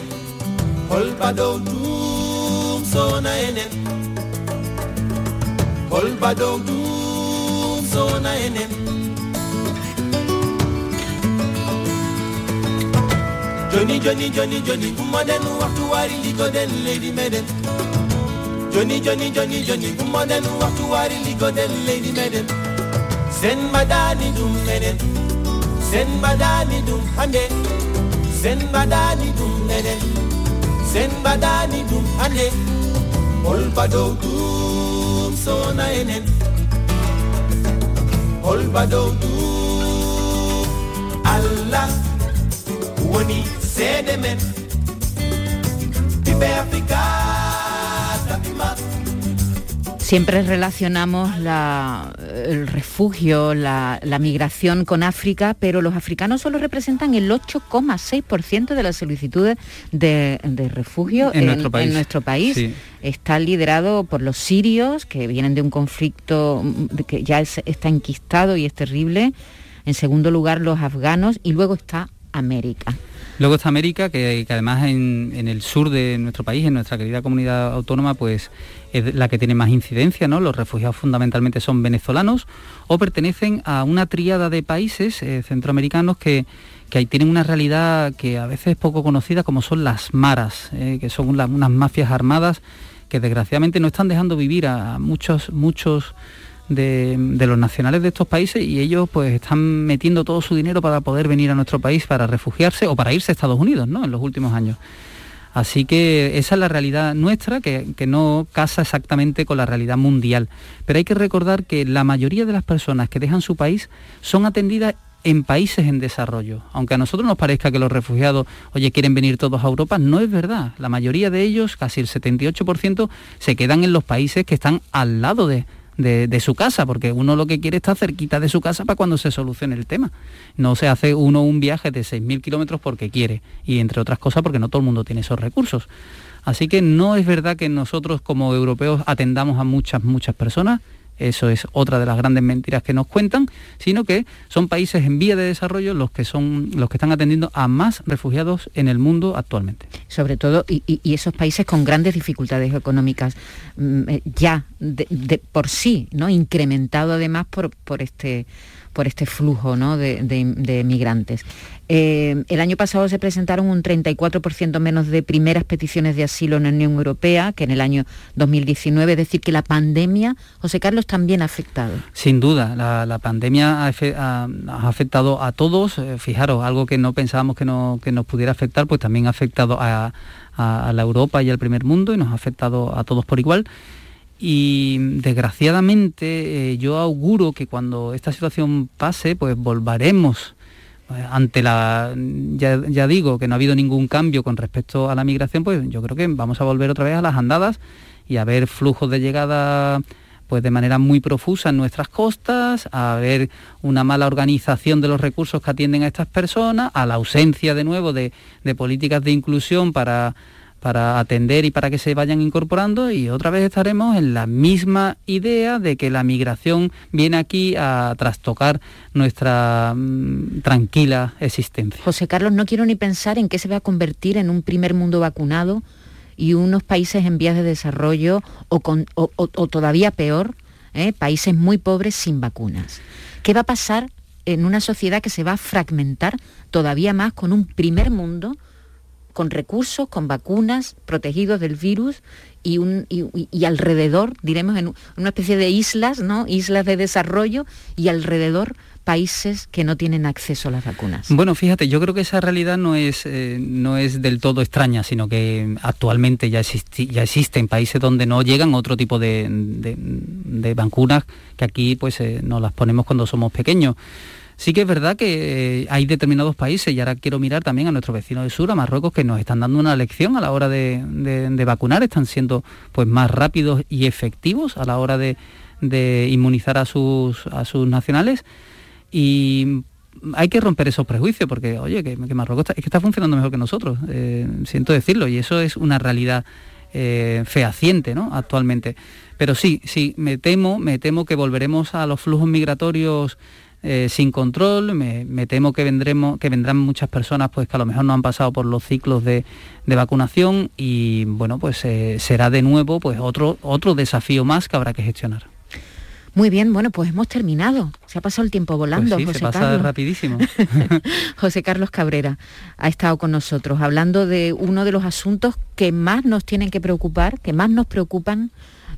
Hol bado dum sona enen Hol bado dum sona enen joni joni joni joni bu ma den waxtu waari li ko den lady maiden. joni joni joni joni bu ma den waxtu waari li ko den lady meden sen madani dum meden sen madani dum hande. Sen madani dum meden sen madani dum hande. Ol bado dum sona enen. Ol bado dum allah woni Siempre relacionamos la, el refugio, la, la, migración con África, pero los africanos solo representan el 8,6% de las solicitudes de, de refugio en, en, nuestro país. En nuestro país. Sí. Está liderado por los sirios, que vienen de un conflicto que ya es, está enquistado y es terrible. En segundo lugar, los afganos y luego está América. Luego está América, que, además en, el sur de nuestro país, en nuestra querida comunidad autónoma, pues es la que tiene más incidencia, ¿no? Los refugiados fundamentalmente son venezolanos o pertenecen a una tríada de países eh, centroamericanos que, que ahí tienen una realidad que a veces es poco conocida, como son las maras, eh, que son unas mafias armadas que desgraciadamente no están dejando vivir a, a muchos, muchos de, de, los nacionales de estos países y ellos pues están metiendo todo su dinero para poder venir a nuestro país para refugiarse o para irse a Estados Unidos, ¿no? En los últimos años. Así que esa es la realidad nuestra, que, que, no casa exactamente con la realidad mundial. Pero hay que recordar que la mayoría de las personas que dejan su país son atendidas en países en desarrollo. Aunque a nosotros nos parezca que los refugiados, oye, quieren venir todos a Europa, no es verdad. La mayoría de ellos, casi el 78%, se quedan en los países que están al lado de, de, su casa, porque uno lo que quiere está cerquita de su casa para cuando se solucione el tema. No se hace uno un viaje de 6.000 kilómetros porque quiere, y entre otras cosas porque no todo el mundo tiene esos recursos. Así que no es verdad que nosotros como europeos atendamos a muchas, muchas personas, eso es otra de las grandes mentiras que nos cuentan, sino que son países en vía de desarrollo los que son los que están atendiendo a más refugiados en el mundo actualmente. Sobre todo, y, esos países con grandes dificultades económicas, ya de, de por sí, ¿no? Incrementado además por, por este por este flujo ¿no? de, de, de, migrantes. Eh, el año pasado se presentaron un 34% menos de primeras peticiones de asilo en la Unión Europea que en el año 2019, es decir, que la pandemia, José Carlos, también ha afectado. Sin duda, la, pandemia ha, afectado a todos. Eh, fijaros, algo que no pensábamos que, no, que nos pudiera afectar, pues también ha afectado a, a la Europa y al primer mundo y nos ha afectado a todos por igual y desgraciadamente eh, yo auguro que cuando esta situación pase pues volveremos ante la ya, ya, digo que no ha habido ningún cambio con respecto a la migración pues yo creo que vamos a volver otra vez a las andadas y a ver flujos de llegada pues de manera muy profusa en nuestras costas, a ver una mala organización de los recursos que atienden a estas personas, a la ausencia de nuevo de, de políticas de inclusión para para atender y para que se vayan incorporando y otra vez estaremos en la misma idea de que la migración viene aquí a trastocar nuestra mmm, tranquila existencia. José Carlos, no quiero ni pensar en qué se va a convertir en un primer mundo vacunado y unos países en vías de desarrollo o, con, o, o todavía peor, ¿eh? países muy pobres sin vacunas. ¿Qué va a pasar en una sociedad que se va a fragmentar todavía más con un primer mundo? Con recursos, con vacunas, protegidos del virus y, un, y, alrededor, diremos, en una especie de islas, ¿no? Islas de desarrollo y alrededor países que no tienen acceso a las vacunas. Bueno, fíjate, yo creo que esa realidad no es, eh, no es del todo extraña, sino que actualmente ya, existi, ya existen países donde no llegan otro tipo de, de, de vacunas que aquí pues eh, nos las ponemos cuando somos pequeños. Sí que es verdad que hay determinados países, y ahora quiero mirar también a nuestro vecino del sur, a Marruecos, que nos están dando una lección a la hora de, de, vacunar, están siendo pues más rápidos y efectivos a la hora de, de inmunizar a sus, a sus nacionales. Y hay que romper esos prejuicios porque, oye, que, que Marruecos está, es que está funcionando mejor que nosotros, eh, siento decirlo, y eso es una realidad eh, fehaciente ¿no? actualmente. Pero sí, sí, me temo, me temo que volveremos a los flujos migratorios eh, sin control, me, me, temo que vendremos, que vendrán muchas personas pues que a lo mejor no han pasado por los ciclos de, de vacunación y bueno pues eh, será de nuevo pues otro, otro desafío más que habrá que gestionar. Muy bien, bueno, pues hemos terminado. Se ha pasado el tiempo volando, pues sí, José se pasa Carlos. rapidísimo. José Carlos Cabrera ha estado con nosotros hablando de uno de los asuntos que más nos tienen que preocupar, que más nos preocupan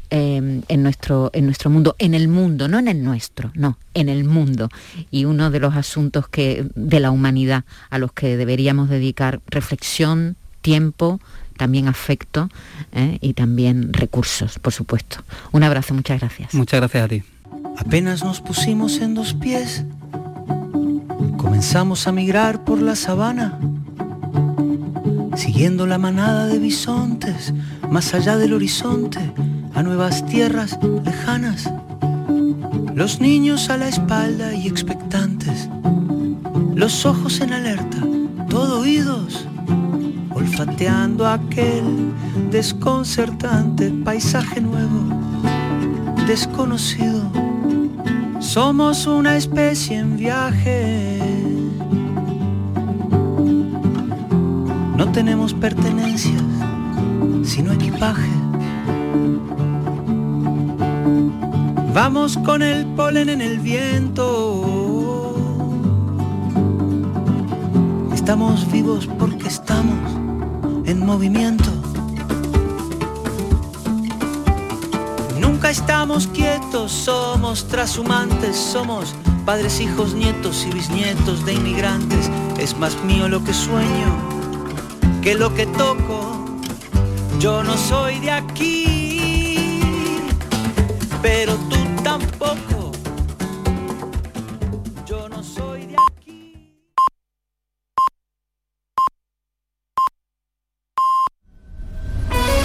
em, en, nuestro, en nuestro mundo, en el mundo, no en el nuestro, no, en el mundo. Y uno de los asuntos que, de la humanidad a los que deberíamos dedicar reflexión, tiempo, también afecto ¿eh? y también recursos, por supuesto. Un abrazo, muchas gracias. Muchas gracias a ti. Apenas nos pusimos en dos pies, comenzamos a migrar por la sabana, siguiendo la manada de bisontes, más allá del horizonte, a nuevas tierras lejanas. Los niños a la espalda y expectantes, los ojos en alerta, todo oídos olfateando aquel desconcertante paisaje nuevo, desconocido. Somos una especie en viaje. No tenemos pertenencias, sino equipaje. Vamos con el polen en el viento. Estamos vivos porque estamos en movimiento. Nunca estamos quietos, somos trashumantes, somos padres, hijos, nietos y bisnietos de inmigrantes. Es más mío lo que sueño que lo que toco. Yo no soy de aquí, pero tú tampoco.